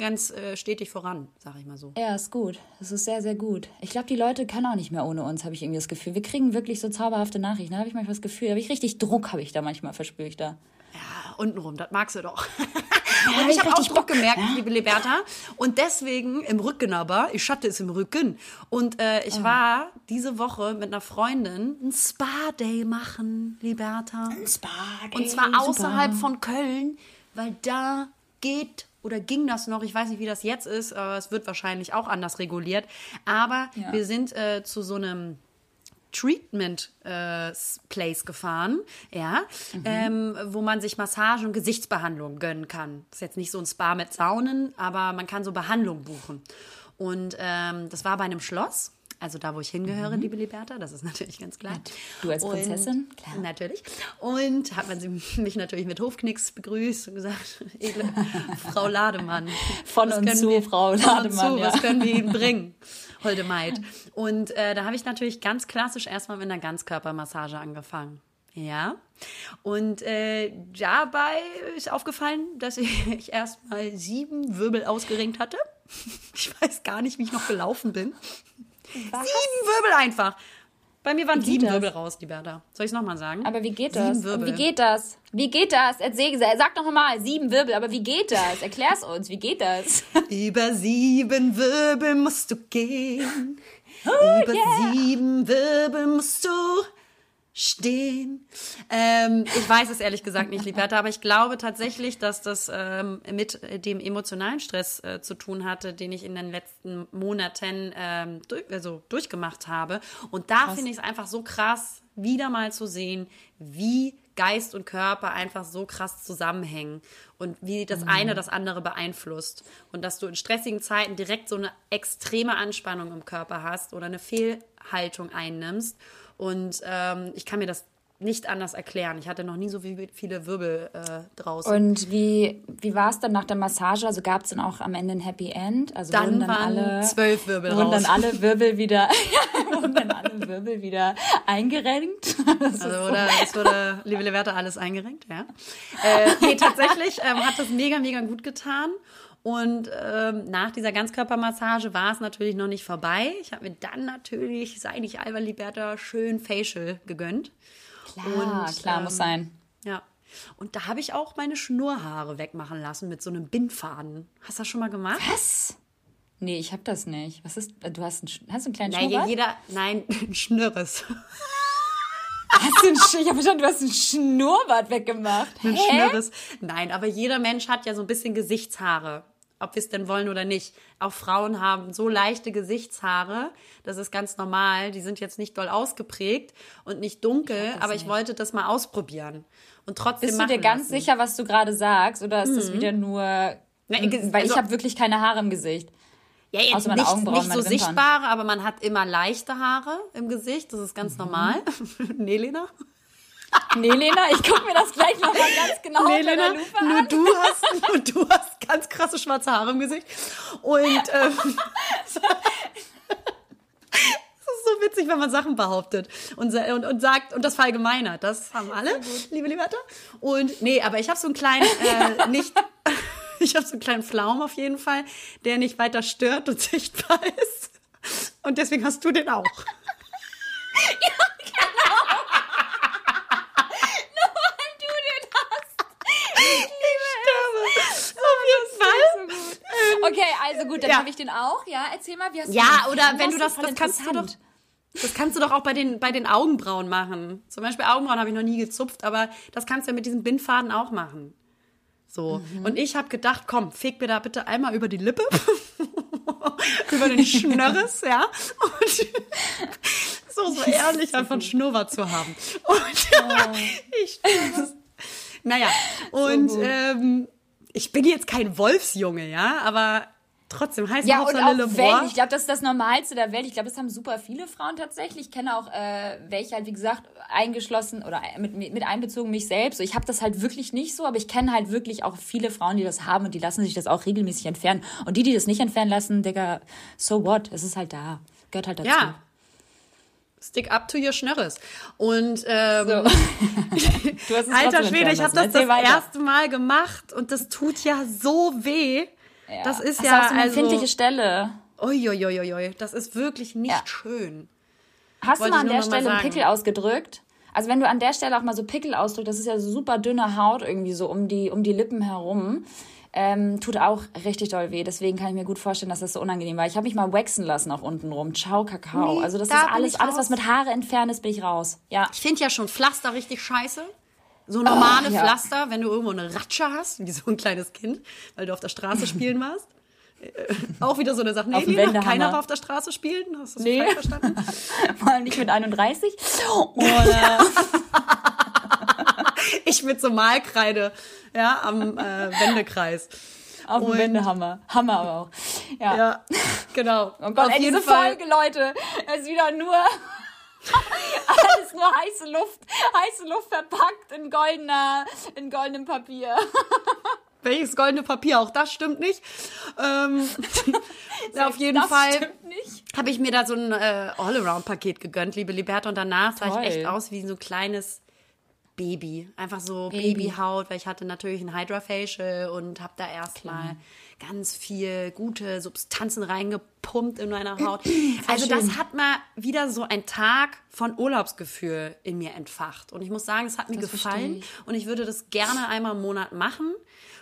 S3: ganz äh, stetig voran, sag ich mal so.
S4: Ja, ist gut. Das ist sehr, sehr gut. Ich glaube, die Leute können auch nicht mehr ohne uns, habe ich irgendwie das Gefühl. Wir kriegen wirklich so zauberhafte Nachrichten. Habe ich manchmal das Gefühl, habe ich richtig Druck, habe ich da manchmal, verspüre ich da.
S3: Ja, untenrum, das magst du doch. *laughs* Und ich habe auch Druck
S4: Bock.
S3: gemerkt, liebe Liberta. Und deswegen im Rücken aber, ich hatte es im Rücken. Und äh, ich war diese Woche mit einer Freundin ein Spa-Day machen, Liberta.
S4: Spa,
S3: Und zwar außerhalb von Köln, weil da geht oder ging das noch, ich weiß nicht, wie das jetzt ist, aber es wird wahrscheinlich auch anders reguliert. Aber
S4: Ja.
S3: wir sind äh, zu so einem Treatment äh, Place gefahren, ja, ähm, wo man sich Massage und Gesichtsbehandlung gönnen kann. Das ist jetzt nicht so ein Spa mit Saunen, aber man kann so Behandlung buchen. Und ähm, das war bei einem Schloss. Also da, wo ich hingehöre, liebe Liberta, das ist natürlich ganz klar.
S4: Du als Prinzessin?
S3: Und,
S4: Klar.
S3: Natürlich. Und hat man sie, *laughs* mich natürlich mit Hofknicks begrüßt und gesagt, *laughs* edle Frau Lademann.
S4: Von
S3: was
S4: und
S3: können
S4: zu,
S3: wir-
S4: Frau Lademann,
S3: Zu,
S4: ja.
S3: Was können wir Ihnen *laughs* bringen, holde Maid? Und äh, da habe ich natürlich ganz klassisch erstmal mit einer Ganzkörpermassage angefangen. Ja. Und äh, dabei ist aufgefallen, dass ich erstmal sieben Wirbel ausgerenkt hatte. Ich weiß gar nicht, wie ich noch gelaufen bin. Sieben Wirbel einfach. Bei mir waren sieben
S4: das?
S3: Wirbel raus, die Bertha. Soll ich es nochmal sagen?
S4: Aber wie geht
S3: Sieben
S4: das?
S3: Wirbel.
S4: Wie geht das? Wie geht das? Erzähl, sag doch mal, sieben Wirbel, aber wie geht das? Erklär's uns, wie geht das? *laughs*
S3: Über sieben Wirbel musst du gehen.
S4: Oh,
S3: Über sieben Wirbel musst du stehen. Ähm, ich weiß es ehrlich gesagt nicht, Liberta, aber ich glaube tatsächlich, dass das ähm, mit dem emotionalen Stress äh, zu tun hatte, den ich in den letzten Monaten ähm, durch, also durchgemacht habe. Und da finde ich es einfach so krass, wieder mal zu sehen, wie Geist und Körper einfach so krass zusammenhängen und wie das eine das andere beeinflusst. Und dass du in stressigen Zeiten direkt so eine extreme Anspannung im Körper hast oder eine Fehlhaltung einnimmst. Und ähm, ich kann mir das nicht anders erklären. Ich hatte noch nie so viel- viele Wirbel äh, draußen.
S4: Und wie, wie war es dann nach der Massage? Also gab es dann auch am Ende ein Happy End? Also
S3: Dann
S4: dann
S3: waren
S4: alle,
S3: zwölf Wirbel
S4: wurden
S3: raus.
S4: dann alle *laughs* Wirbel wieder, *laughs* wurden dann alle Wirbel wieder eingerenkt? *laughs* Das
S3: Also
S4: so-
S3: wurde, es wurde, liebe Leverte, alles eingerenkt, ja. Äh, nee, tatsächlich ähm, hat das mega, mega gut getan. Und ähm, nach dieser Ganzkörpermassage war es natürlich noch nicht vorbei. Ich habe mir dann natürlich, sei nicht Alba Liberta, schön Facial gegönnt.
S4: Klar,
S3: Und,
S4: klar,
S3: ähm,
S4: muss sein.
S3: Ja. Und da habe ich auch meine Schnurrhaare wegmachen lassen mit so einem Bindfaden. Hast du das schon mal gemacht?
S4: Was? Nee, ich hab das nicht. Was ist, du hast einen, Sch- hast du einen kleinen
S3: Nein,
S4: Schnurrbart?
S3: jeder, nein, *laughs* ein Schnürres.
S4: Hast du einen, Sch- ich habe verstanden, du hast einen Schnurrbart weggemacht.
S3: Ein? Schnürres. Nein, aber jeder Mensch hat ja so ein bisschen Gesichtshaare. Ob wir es denn wollen oder nicht. Auch Frauen haben so leichte Gesichtshaare. Das ist ganz normal. Die sind jetzt nicht doll ausgeprägt und nicht dunkel.
S4: das
S3: aber ich
S4: nicht.
S3: wollte das mal ausprobieren. Und trotzdem
S4: Bist du dir ganz
S3: lassen.
S4: sicher, was du gerade sagst? Oder ist das wieder nur.
S3: Ich-
S4: weil ich
S3: also-
S4: habe wirklich keine Haare im Gesicht.
S3: Ja, jetzt
S4: Außer meine
S3: nicht,
S4: Augenbrauen,
S3: nicht so
S4: Wimpern.
S3: sichtbare, aber man hat immer leichte Haare im Gesicht. Das ist
S4: Mhm.
S3: ganz normal. *laughs* nee, Lena?
S4: Nee, Lena, ich gucke mir das gleich nochmal ganz genau
S3: Nee, Lena,
S4: Lupe
S3: nur
S4: an.
S3: du hast, nur du hast ganz krasse schwarze Haare im Gesicht. Und ähm, es ist so witzig, wenn man Sachen behauptet und, und, und sagt und das verallgemeinert. Das haben alle, liebe Liberta. Und nee, aber ich habe so einen kleinen, äh, *laughs* nicht, ich habe so einen kleinen Flaum auf jeden Fall, der nicht weiter stört und *laughs* sichtbar ist. Und deswegen hast du den auch.
S4: du den hast.
S3: Ich sterbe. Auf jeden Fall.
S4: Okay, also gut, dann
S3: Ja.
S4: habe ich den auch. Ja, erzähl mal, wie hast du
S3: Ja, oder wenn du das, das kannst du doch, das kannst du doch auch bei den, bei den Augenbrauen machen. Zum Beispiel Augenbrauen habe ich noch nie gezupft, aber das kannst du ja mit diesem Bindfaden auch machen. So.
S4: Mhm.
S3: Und ich habe gedacht, komm, feg mir da bitte einmal über die Lippe. *laughs* über den Schnörres, ja. Und so, so *laughs* ehrlich einfach einen Schnurrbart zu haben. *laughs* Und
S4: Oh.
S3: ich. Naja, und
S4: gut.
S3: ähm, ich bin jetzt kein Wolfsjunge, ja, aber trotzdem heißt
S4: Ja, und
S3: Hauptsache
S4: auch
S3: Lebois.
S4: Welt. Ich glaube, das ist das Normalste der Welt. Ich glaube, das haben super viele Frauen tatsächlich. Ich kenne auch äh, welche halt, wie gesagt, eingeschlossen oder mit, mit einbezogen mich selbst. Ich habe das halt wirklich nicht so, aber ich kenne halt wirklich auch viele Frauen, die das haben und die lassen sich das auch regelmäßig entfernen. Und die, die das nicht entfernen lassen, Digga, so what? Es ist halt da. Gehört halt dazu.
S3: Ja. Stick up to your Schnörres. Und ähm,
S4: So. *laughs*
S3: Alter Schwede, ich habe das das
S4: weiter.
S3: erste Mal gemacht und das tut ja so weh. Das ist
S4: Hast
S3: ja
S4: so eine
S3: also,
S4: empfindliche Stelle.
S3: Uiuiuiui, das ist wirklich nicht
S4: Ja.
S3: schön.
S4: Hast
S3: Wollte
S4: du mal an der Stelle einen. Pickel ausgedrückt? Also wenn du an der Stelle auch mal so Pickel ausdrückst, das ist ja so super dünne Haut irgendwie so um die, um die Lippen herum. Ähm, tut auch richtig doll weh. Deswegen kann ich mir gut vorstellen, dass das so unangenehm war. Ich habe mich mal waxen lassen auch unten rum. Ciao, Kakao.
S3: Nee,
S4: also das
S3: da
S4: ist alles, alles, was mit Haare entfernen ist, bin ich raus. Ja.
S3: Ich finde ja schon Pflaster richtig scheiße. So normale
S4: Oh, ja.
S3: Pflaster, wenn du irgendwo eine Ratsche hast, wie so ein kleines Kind, weil du auf der Straße spielen warst. *laughs* Auch wieder so eine Sache. Nee,
S4: Auf
S3: Lena, keiner war auf der Straße spielen. Hast du das
S4: Nee.
S3: verstanden? *laughs*
S4: Vor allem nicht mit 31. Oder *laughs* *laughs*
S3: Ich mit so Malkreide, ja, am äh, Wendekreis.
S4: auf dem Wendehammer. Hammer aber auch. Ja.
S3: Ja, genau. *laughs*
S4: Oh Gott,
S3: auf
S4: ey,
S3: jeden
S4: diese
S3: Fall.
S4: Folge, Leute, ist wieder nur *laughs* alles nur heiße Luft, heiße Luft verpackt in goldener, in goldenem Papier.
S3: Welches goldene Papier? Auch das stimmt nicht. Ähm, ja, auf jeden
S4: das
S3: Fall
S4: stimmt nicht.
S3: habe ich mir da so ein äh, All-Around-Paket gegönnt, liebe Liberta. Und danach sah
S4: Toll.
S3: ich echt aus wie so ein kleines Baby. Einfach so
S4: Baby.
S3: Babyhaut, weil ich hatte natürlich ein Hydra-Facial und habe da erstmal ganz viel gute Substanzen reingepumpt in meiner Haut. *clears throat* Also das hat mal wieder so ein Tag von Urlaubsgefühl in mir entfacht. Und ich muss sagen, es hat mir
S4: Das
S3: gefallen.
S4: ich.
S3: Und ich würde das gerne einmal im Monat machen.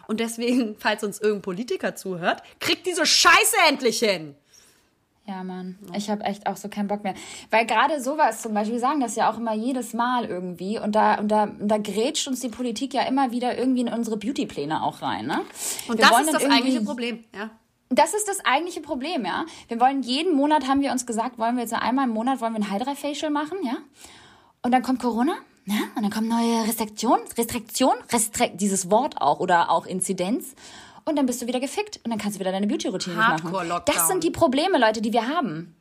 S3: Und deswegen, *laughs* falls uns irgendein Politiker zuhört, kriegt diese Scheiße endlich hin.
S4: Ja, Mann. Ich habe echt auch so keinen Bock mehr. Weil gerade sowas zum Beispiel, wir sagen das ja auch immer jedes Mal irgendwie. Und da, und da, und da grätscht uns die Politik ja immer wieder irgendwie in unsere Beautypläne auch rein. Ne?
S3: Und
S4: Wir
S3: das ist das eigentliche Problem. Ja.
S4: Das ist das eigentliche Problem, ja. Wir wollen jeden Monat, haben wir uns gesagt, wollen wir jetzt einmal im Monat, wollen wir ein Hydra-Facial machen, ja. Und dann kommt Corona, ja. Und dann kommen neue Restriktionen, Restriktion, Restrikt, dieses Wort auch oder auch Inzidenz. Und dann bist du wieder gefickt und dann kannst du wieder deine Beauty-Routine machen. Das sind die Probleme, Leute, die wir haben.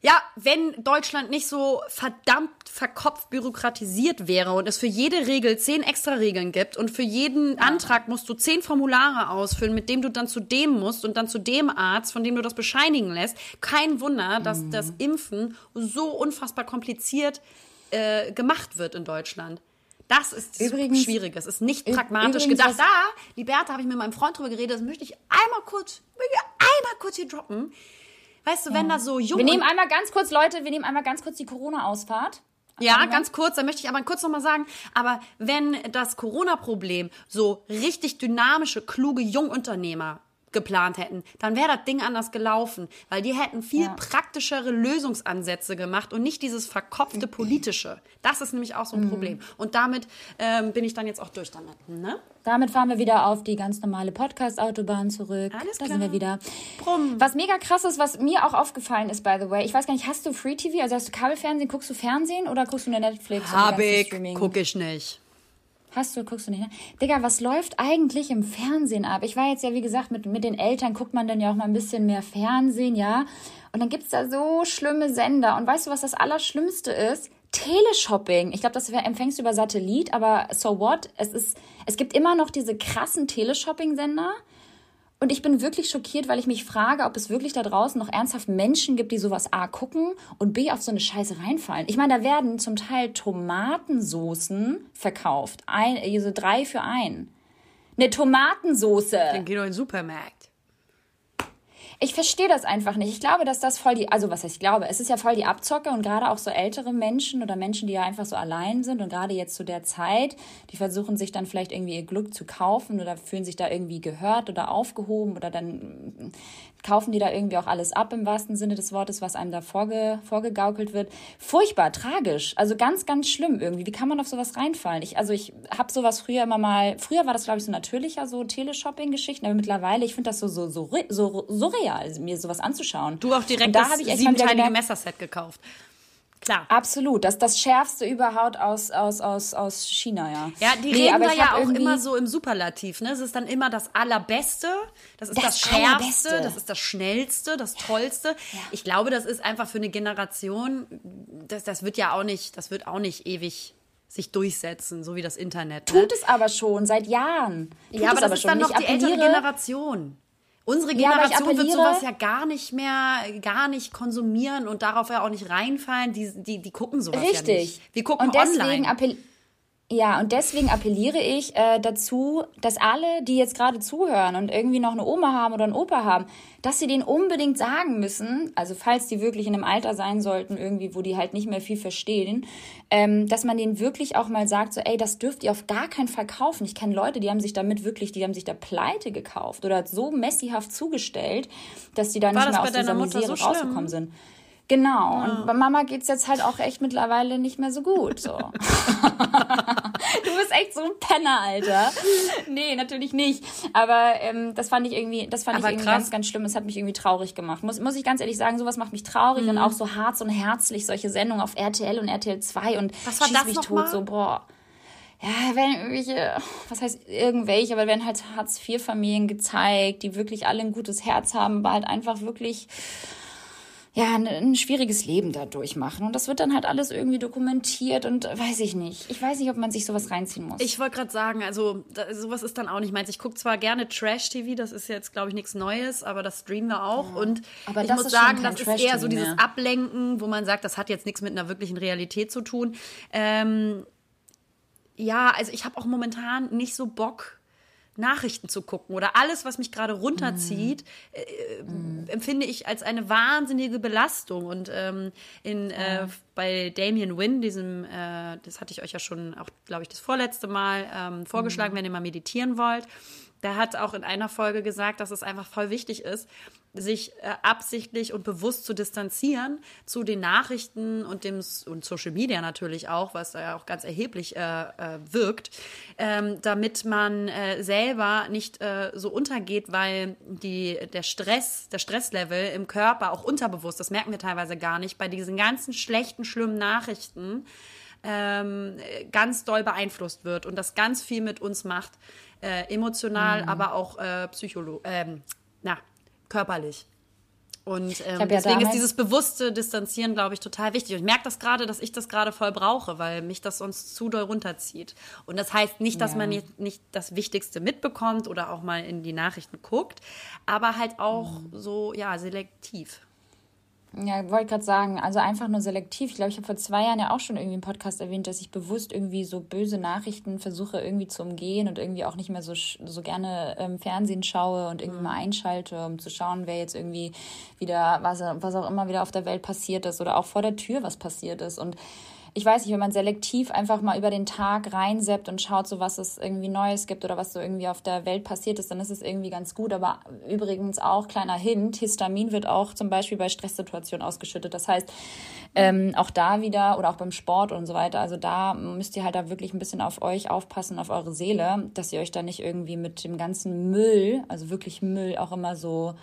S3: Ja, wenn Deutschland nicht so verdammt verkopft bürokratisiert wäre und es für jede Regel zehn extra Regeln gibt und für jeden Antrag musst du zehn Formulare ausfüllen, mit dem du dann zu dem musst und dann zu dem Arzt, von dem du das bescheinigen lässt, kein Wunder, dass
S4: Mhm.
S3: das Impfen so unfassbar kompliziert äh, gemacht wird in Deutschland. Das ist das
S4: Übrigens-
S3: Schwierige. Es ist nicht pragmatisch gedacht. Da, Liberta, habe ich mit meinem Freund drüber geredet, das möchte ich einmal kurz, einmal kurz hier droppen. Weißt du, wenn da so jung
S4: Wir nehmen einmal ganz kurz, Leute, wir nehmen einmal ganz kurz die Corona-Ausfahrt.
S3: Ja, ganz kurz, da möchte ich aber kurz nochmal sagen, aber wenn das Corona-Problem so richtig dynamische, kluge Jungunternehmer geplant hätten, dann wäre das Ding anders gelaufen, weil die hätten viel
S4: Ja.
S3: praktischere Lösungsansätze gemacht und nicht dieses verkopfte politische. Das ist nämlich auch so ein
S4: Mhm.
S3: Problem. Und damit ähm, bin ich dann jetzt auch durch damit. Ne?
S4: Damit fahren wir wieder auf die ganz normale Podcast-Autobahn zurück.
S3: Alles
S4: da
S3: klar.
S4: sind wir wieder.
S3: Brumm.
S4: Was mega krass ist, was mir auch aufgefallen ist, by the way, ich weiß gar nicht, hast du Free TV, also hast du Kabelfernsehen, guckst du Fernsehen oder guckst du nur Netflix?
S3: Hab ich,
S4: Streaming-
S3: guck ich nicht.
S4: Hast du, guckst du nicht, ne? Digga, was läuft eigentlich im Fernsehen ab? Ich war jetzt ja, wie gesagt, mit, mit den Eltern guckt man dann ja auch mal ein bisschen mehr Fernsehen, ja? Und dann gibt's da so schlimme Sender. Und weißt du, was das Allerschlimmste ist? Teleshopping. Ich glaube, das empfängst du über Satellit, aber so what? Es ist, es gibt immer noch diese krassen Teleshopping-Sender. Und ich bin wirklich schockiert, weil ich mich frage, ob es wirklich da draußen noch ernsthaft Menschen gibt, die sowas A gucken und B auf so eine Scheiße reinfallen. Ich meine, da werden zum Teil Tomatensoßen verkauft. Ein, also drei für ein. Eine Tomatensoße.
S3: Dann geh doch in den Supermarkt.
S4: Ich verstehe das einfach nicht. Ich glaube, dass das voll die, also was heißt ich glaube, es ist ja voll die Abzocke und gerade auch so ältere Menschen oder Menschen, die ja einfach so allein sind und gerade jetzt zu der Zeit, die versuchen sich dann vielleicht irgendwie ihr Glück zu kaufen oder fühlen sich da irgendwie gehört oder aufgehoben oder dann kaufen die da irgendwie auch alles ab im wahrsten Sinne des Wortes, was einem da vorge, vorgegaukelt wird. Furchtbar, tragisch, also ganz, ganz schlimm irgendwie. Wie kann man auf sowas reinfallen? Ich, also ich habe sowas früher immer mal, früher war das glaube ich so natürlicher, so Teleshopping-Geschichten, aber mittlerweile, ich finde das so, so, so, so surreal, mir sowas anzuschauen.
S3: Du auch direkt
S4: Und da
S3: das
S4: ich
S3: siebenteilige
S4: gemerkt-
S3: Messerset gekauft. Klar.
S4: Absolut. Das das Schärfste überhaupt aus, aus, aus, aus China, ja.
S3: Ja, die
S4: Nee,
S3: reden
S4: aber
S3: da ja auch immer so im Superlativ. Ne? Es ist dann immer das Allerbeste, das ist das,
S4: Das
S3: Schärfste,
S4: Allerbeste.
S3: das ist das Schnellste, das Tollste. Ich glaube, das ist einfach für eine Generation, das, das wird ja auch nicht, das wird auch nicht ewig sich durchsetzen, so wie das Internet. Ne?
S4: Tut es aber schon, seit Jahren. Tut
S3: ja, aber das ist dann
S4: schon.
S3: noch
S4: Ich
S3: die ältere Generation. Unsere
S4: Ja,
S3: Generation wird
S4: appelliere-
S3: sowas ja gar nicht mehr, gar nicht konsumieren und darauf ja auch nicht reinfallen. Die, die, die gucken sowas ja
S4: Richtig.
S3: nicht. Wir gucken
S4: und deswegen
S3: online.
S4: Ja, und deswegen appelliere ich äh, dazu, dass alle, die jetzt gerade zuhören und irgendwie noch eine Oma haben oder einen Opa haben, dass sie denen unbedingt sagen müssen, also falls die wirklich in einem Alter sein sollten, irgendwie, wo die halt nicht mehr viel verstehen, ähm, dass man denen wirklich auch mal sagt, so, ey, das dürft ihr auf gar keinen Fall kaufen. Ich kenne Leute, die haben sich damit wirklich, die haben sich da Pleite gekauft oder so messihaft zugegestellt, dass die da nicht
S3: das
S4: mehr aus dieser
S3: Mutter
S4: Misere
S3: so
S4: rausgekommen sind. Genau. Und bei Mama geht's jetzt halt auch echt mittlerweile nicht mehr so gut. So. *laughs* du bist echt so ein Penner, Alter. Nee, natürlich nicht. Aber ähm, das fand ich irgendwie, das fand
S3: Aber
S4: ich irgendwie
S3: krass.
S4: ganz, ganz schlimm. Es hat mich irgendwie traurig gemacht. Muss, muss ich ganz ehrlich sagen, sowas macht mich traurig
S3: Mhm.
S4: und auch so hart und herzlich solche Sendungen auf RTL und RTL 2 und
S3: Was war
S4: schieß
S3: das
S4: mich tot,
S3: mal?
S4: so boah. Ja, werden irgendwelche, was heißt irgendwelche, aber werden halt Hartz-IV-Familien gezeigt, die wirklich alle ein gutes Herz haben, aber halt einfach wirklich ja, ein, ein schwieriges Leben da durchmachen. Und das wird dann halt alles irgendwie dokumentiert und äh, weiß ich nicht. Ich weiß nicht, ob man sich sowas reinziehen muss.
S3: Ich wollte gerade sagen, also da, sowas ist dann auch nicht meins. Ich gucke zwar gerne Trash-TV, das ist jetzt, glaube ich, nichts Neues, aber das streamen wir auch. Und
S4: Aber
S3: ich muss sagen, das ist eher so dieses. Ablenken, wo man sagt, das hat jetzt nichts mit einer wirklichen Realität zu tun. Ähm, ja, also ich habe auch momentan nicht so Bock. Nachrichten zu gucken oder alles, was mich gerade runterzieht, äh, empfinde ich als eine wahnsinnige Belastung. Und ähm, in, äh, bei Damien Wynn, diesem, äh, das hatte ich euch ja schon auch, glaube ich, das vorletzte Mal ähm, vorgeschlagen, wenn ihr mal meditieren wollt. Der hat auch in einer Folge gesagt, dass es einfach voll wichtig ist, sich äh, absichtlich und bewusst zu distanzieren zu den Nachrichten und dem und Social Media natürlich auch, was da ja auch ganz erheblich äh, äh, wirkt, ähm, damit man äh, selber nicht äh, so untergeht, weil die der Stress, der Stresslevel im Körper auch unterbewusst, das merken wir teilweise gar nicht, bei diesen ganzen schlechten, schlimmen Nachrichten ähm, ganz doll beeinflusst wird und das ganz viel mit uns macht, äh, emotional,
S4: Mhm.
S3: aber auch äh, psycholo ähm, na, körperlich. Und ähm,
S4: ja
S3: deswegen ist dieses bewusste Distanzieren, glaube ich, total wichtig. Und ich merke das gerade, dass ich das gerade voll brauche, weil mich das sonst zu doll runterzieht. Und das heißt nicht, dass
S4: Ja.
S3: man nicht, nicht das Wichtigste mitbekommt oder auch mal in die Nachrichten guckt, aber halt auch
S4: Mhm.
S3: so, ja, selektiv.
S4: Ja, wollte gerade sagen, also einfach nur selektiv. Ich glaube, ich habe vor zwei Jahren ja auch schon irgendwie im Podcast erwähnt, dass ich bewusst irgendwie so böse Nachrichten versuche irgendwie zu umgehen und irgendwie auch nicht mehr so, so gerne ähm, Fernsehen schaue und irgendwie mal einschalte, um zu schauen, wer jetzt irgendwie wieder, was, was auch immer wieder auf der Welt passiert ist oder auch vor der Tür was passiert ist. Und ich weiß nicht, wenn man selektiv einfach mal über den Tag reinseppt und schaut, so was es irgendwie Neues gibt oder was so irgendwie auf der Welt passiert ist, dann ist es irgendwie ganz gut. Aber übrigens auch kleiner Hint, Histamin wird auch zum Beispiel bei Stresssituationen ausgeschüttet. Das heißt, ähm, auch da wieder oder auch beim Sport und so weiter. Also da müsst ihr halt da wirklich ein bisschen auf euch aufpassen, auf eure Seele, dass ihr euch da nicht irgendwie mit dem ganzen Müll, also wirklich Müll, auch immer so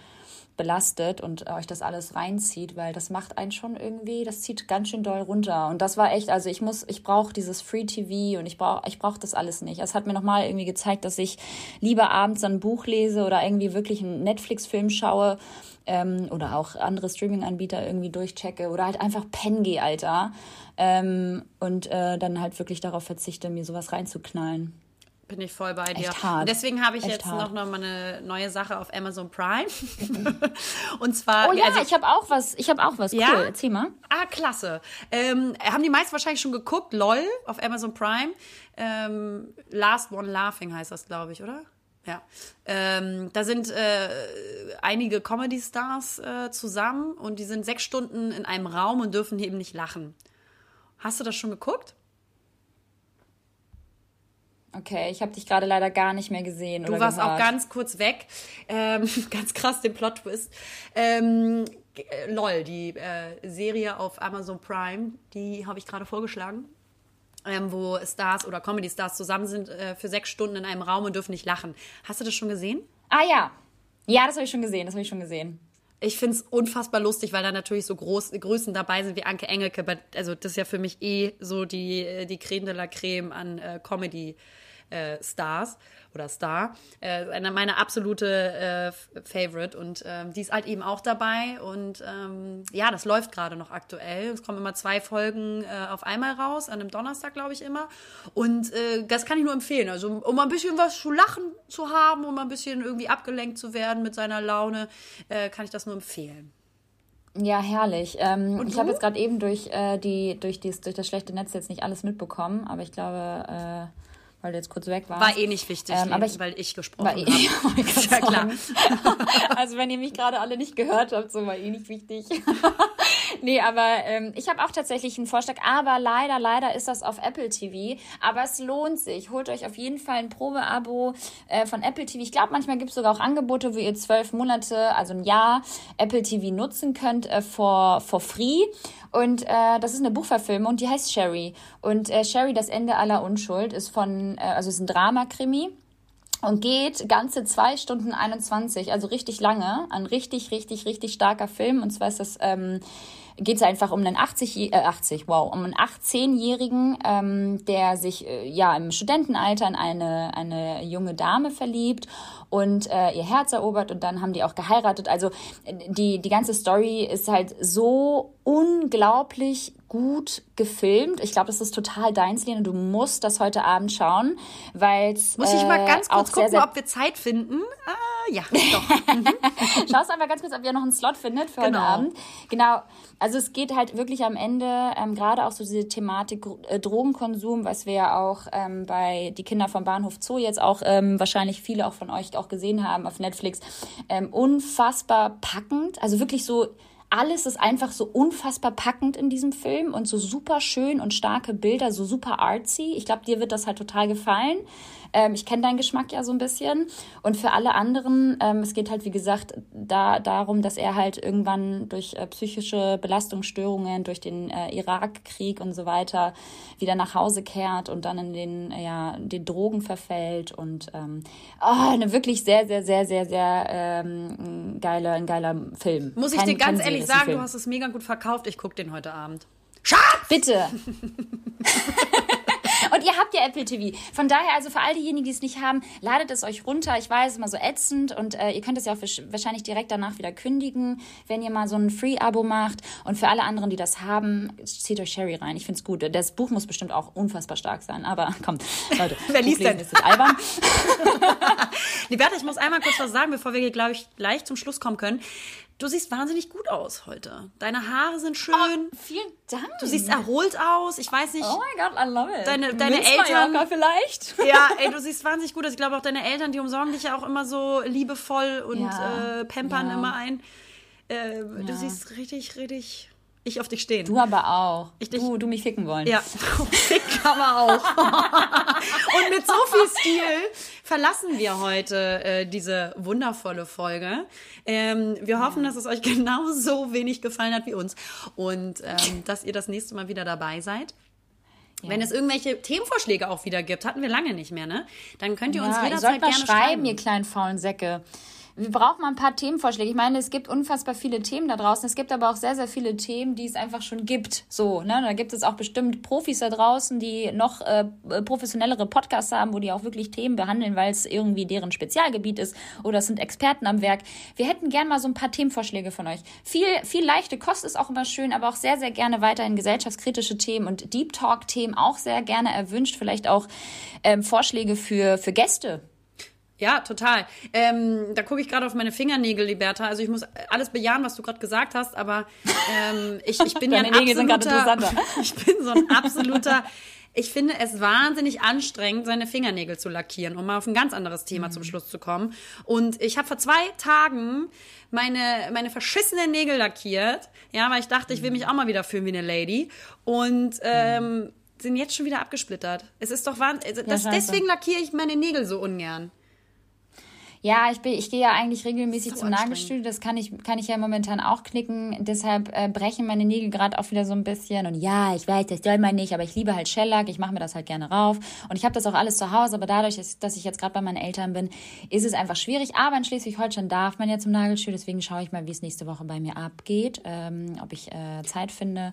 S4: belastet und euch das alles reinzieht, weil das macht einen schon irgendwie, das zieht ganz schön doll runter. Und das war echt, also ich muss, ich brauche dieses Free TV und ich brauche, ich brauche das alles nicht. Es hat mir nochmal irgendwie gezeigt, dass ich lieber abends ein Buch lese oder irgendwie wirklich einen Netflix-Film schaue ähm, oder auch andere Streaming-Anbieter irgendwie durchchecke oder halt einfach pennen gehe, Alter. Ähm, und äh, dann halt wirklich darauf verzichte, mir sowas reinzuknallen.
S3: Bin ich voll bei dir. Deswegen habe ich
S4: Echt
S3: jetzt
S4: hart.
S3: noch, noch mal eine neue Sache auf Amazon Prime. *laughs* Und zwar.
S4: Oh ja,
S3: also-
S4: ich habe auch was, ich habe auch was.
S3: Ja?
S4: Cool, erzähl mal.
S3: Ah, klasse. Ähm, haben die meisten wahrscheinlich schon geguckt. LOL auf Amazon Prime. Ähm, Last One Laughing heißt das, glaube ich, oder? Ja. Ähm, da sind äh, einige Comedy-Stars äh, zusammen und die sind sechs Stunden in einem Raum und dürfen eben nicht lachen. Hast du das schon geguckt?
S4: Okay, ich habe dich gerade leider gar nicht mehr gesehen.
S3: Du warst
S4: gehört.
S3: auch ganz kurz weg. Ähm, *laughs* ganz krass, den Plot-Twist. Ähm, äh, LOL, die äh, Serie auf Amazon Prime, die habe ich gerade vorgeschlagen. Ähm, wo Stars oder Comedy-Stars zusammen sind äh, für sechs Stunden in einem Raum und dürfen nicht lachen. Hast du das schon gesehen?
S4: Ah ja. Ja, das habe ich schon gesehen, das habe ich schon gesehen.
S3: ich finde es unfassbar lustig, weil da natürlich so groß, Größen dabei sind wie Anke Engelke. Also das ist ja für mich eh so die, die Creme de la Creme an äh, Comedy. Äh, Stars oder Star, äh, eine meine absolute äh, Favorite und ähm, die ist halt eben auch dabei und ähm, ja, das läuft gerade noch aktuell. Es kommen immer zwei Folgen äh, auf einmal raus, an einem Donnerstag glaube ich immer und äh, das kann ich nur empfehlen. Also um ein bisschen was zu lachen zu haben, um ein bisschen irgendwie abgelenkt zu werden mit seiner Laune, äh, kann ich das nur empfehlen.
S4: Ja, herrlich. Ähm, ich habe jetzt gerade eben durch, äh, die, durch, dies, durch das schlechte Netz jetzt nicht alles mitbekommen, aber ich glaube, äh, weil du jetzt kurz weg warst.
S3: War eh nicht wichtig, ähm, aber ich, weil ich gesprochen habe.
S4: Eh, *laughs* ja *laughs* klar. *laughs* also wenn ihr mich gerade alle nicht gehört habt, so war eh nicht wichtig. Nee, aber ähm, ich habe auch tatsächlich einen Vorschlag, aber leider, leider ist das auf Apple TV. Aber es lohnt sich. Holt euch auf jeden Fall ein Probeabo äh, von Apple TV. Ich glaube, manchmal gibt es sogar auch Angebote, wo ihr zwölf Monate, also ein Jahr, Apple TV nutzen könnt äh, for, for free. Und äh, das ist eine Buchverfilmung, die heißt Sherry. Und äh, Sherry, das Ende aller Unschuld, ist von, äh, also ist ein Dramakrimi und geht ganze zwei Stunden 21, also richtig lange. Ein richtig, richtig, richtig starker Film. Und zwar ist das, ähm, geht es einfach um einen 80, äh, 80, wow, um einen 18-Jährigen, ähm, der sich äh, ja im Studentenalter in eine, eine junge Dame verliebt und äh, ihr Herz erobert und dann haben die auch geheiratet. Also die, die ganze Story ist halt so unglaublich gut gefilmt. Ich glaube, das ist total deins, Lena. Du musst das heute Abend schauen, weil es.
S3: Muss ich mal ganz kurz gucken, sehr, sehr ob wir Zeit finden? Ah, ja, *laughs* doch.
S4: Mhm. Schau es einfach ganz kurz, ob ihr noch einen Slot findet für genau. heute Abend. Genau. Also es geht halt wirklich am Ende ähm, gerade auch so diese Thematik äh, Drogenkonsum, was wir ja auch ähm, bei die Kinder vom Bahnhof Zoo jetzt auch ähm, wahrscheinlich viele auch von euch auch gesehen haben auf Netflix, ähm, unfassbar packend. Also wirklich so alles ist einfach so unfassbar packend in diesem Film und so super schön und starke Bilder, so super artsy. Ich glaube, dir wird das halt total gefallen. Ähm, ich kenne deinen Geschmack ja so ein bisschen. Und für alle anderen, ähm, es geht halt, wie gesagt, da, darum, dass er halt irgendwann durch äh, psychische Belastungsstörungen, durch den äh, Irakkrieg und so weiter wieder nach Hause kehrt und dann in den, äh, ja, den Drogen verfällt. Und ähm, oh, eine wirklich sehr, sehr, sehr, sehr, sehr ähm, geile, ein geiler Film.
S3: Muss ich kein, dir ganz ehrlich sagen, du hast es mega gut verkauft. Ich gucke den heute Abend. Schatz!
S4: Bitte! *laughs* Ihr habt ja Apple TV. Von daher, also für all diejenigen, die es nicht haben, ladet es euch runter. Ich weiß, es ist immer so ätzend und äh, ihr könnt es ja auch wahrscheinlich direkt danach wieder kündigen, wenn ihr mal so ein Free-Abo macht. Und für alle anderen, die das haben, zieht euch Sherry rein. Ich finde es gut. Das Buch muss bestimmt auch unfassbar stark sein. Aber *laughs* komm, Leute.
S3: Wer liest denn? Ist das albern? *laughs* Liberta, ich muss einmal kurz was sagen, bevor wir, glaube ich, gleich zum Schluss kommen können. Du siehst wahnsinnig gut aus heute. Deine Haare sind schön. Oh,
S4: vielen Dank.
S3: Du siehst erholt aus. Ich weiß nicht.
S4: Oh mein Gott, I love it.
S3: Deine, deine Eltern.
S4: Mallorca vielleicht. *laughs*
S3: Ja, ey, du *laughs* siehst wahnsinnig gut aus. Ich glaube auch deine Eltern, die umsorgen dich ja auch immer so liebevoll und ja, äh, pampern ja. immer ein. Äh, ja. Du siehst richtig, richtig ich auf dich stehen.
S4: Du aber auch. Ich dich, du, du mich ficken wollen.
S3: Ja, *laughs* ficken aber auch. *laughs* und mit so viel Stil verlassen wir heute äh, diese wundervolle Folge. Ähm, wir hoffen, dass es euch *laughs* genauso wenig gefallen hat wie uns und ähm, dass ihr das nächste Mal wieder dabei seid. Ja. Wenn es irgendwelche Themenvorschläge auch wieder gibt, hatten wir lange nicht mehr, ne? Dann könnt ihr uns ja, jederzeit ihr gerne schreiben, schreiben,
S4: ihr kleinen faulen Säcke wir brauchen mal ein paar Themenvorschläge. Ich meine, es gibt unfassbar viele Themen da draußen. Es gibt aber auch sehr, sehr viele Themen, die es einfach schon gibt. So, ne? Da gibt es auch bestimmt Profis da draußen, die noch äh, professionellere Podcasts haben, wo die auch wirklich Themen behandeln, weil es irgendwie deren Spezialgebiet ist oder es sind Experten am Werk. Wir hätten gern mal so ein paar Themenvorschläge von euch. Viel, viel leichte Kost ist auch immer schön, aber auch sehr, sehr gerne weiterhin gesellschaftskritische Themen und Deep Talk-Themen auch sehr gerne erwünscht. Vielleicht auch ähm, Vorschläge für, für Gäste
S3: ja, total. Ähm, da gucke ich gerade auf meine Fingernägel, Liberta. Also ich muss alles bejahen, was du gerade gesagt hast, aber ähm, ich, ich bin ja ein absoluter, *laughs* ich bin so ein absoluter. Ich finde es wahnsinnig anstrengend, seine Fingernägel zu lackieren, um mal auf ein ganz anderes Thema mhm. zum Schluss zu kommen. Und ich habe vor zwei Tagen meine, meine verschissenen Nägel lackiert, ja, weil ich dachte, ich will mich auch mal wieder fühlen wie eine Lady. Und ähm, mhm. sind jetzt schon wieder abgesplittert. Es ist doch wahnsinnig. Also, ja, deswegen lackiere ich meine Nägel so ungern.
S4: Ja, ich, bin, ich gehe ja eigentlich regelmäßig
S3: So
S4: zum. Nagelstudio. Das kann ich, kann ich ja momentan auch knicken. Deshalb äh, brechen meine Nägel gerade auch wieder so ein bisschen. Und ja, ich weiß, das soll man nicht, aber ich liebe halt Shellac. Ich mache mir das halt gerne rauf. Und ich habe das auch alles zu Hause. Aber dadurch, dass- ich jetzt gerade bei meinen Eltern bin, ist es einfach schwierig. Aber in Schleswig-Holstein darf man ja zum Nagelstudio. Deswegen schaue ich mal, wie es nächste Woche bei mir abgeht. Ähm, ob ich äh, Zeit finde,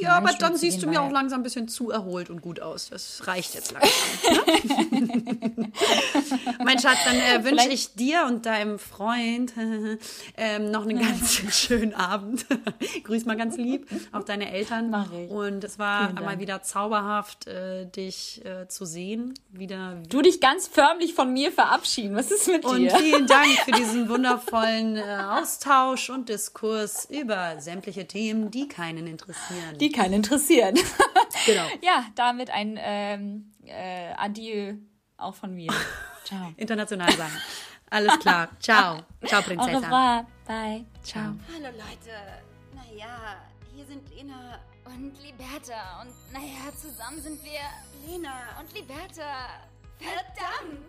S3: Ja, aber dann siehst du mir auch langsam ein bisschen zu erholt und gut aus. Das reicht jetzt langsam. Ne? *laughs* mein Schatz, dann äh, *laughs* wünsche ich dir und deinem Freund *laughs* ähm, noch einen ganz schönen Abend. Grüß mal ganz lieb, auch deine Eltern.
S4: Mach ich.
S3: Und es war
S4: Vielen Dank.
S3: mal wieder zauberhaft, äh, dich äh, zu sehen. Wieder
S4: Du dich ganz förmlich von mir verabschieden. Was ist mit
S3: und
S4: dir?
S3: vielen Dank für diesen wundervollen äh, Austausch und Diskurs über sämtliche Themen, die keinen interessieren.
S4: Die keinen interessieren. *laughs*
S3: genau.
S4: Ja, damit ein ähm, äh, Adieu auch von mir. *laughs* Ciao.
S3: International sein. Alles klar. *laughs* Ciao. Ciao,
S4: Au
S3: Prinzessa.
S4: revoir. Bye. Ciao.
S1: Hallo Leute. Naja, hier sind Lena
S2: Und Liberta. Und naja, zusammen sind wir
S1: Lena
S2: und Liberta. Verdammt!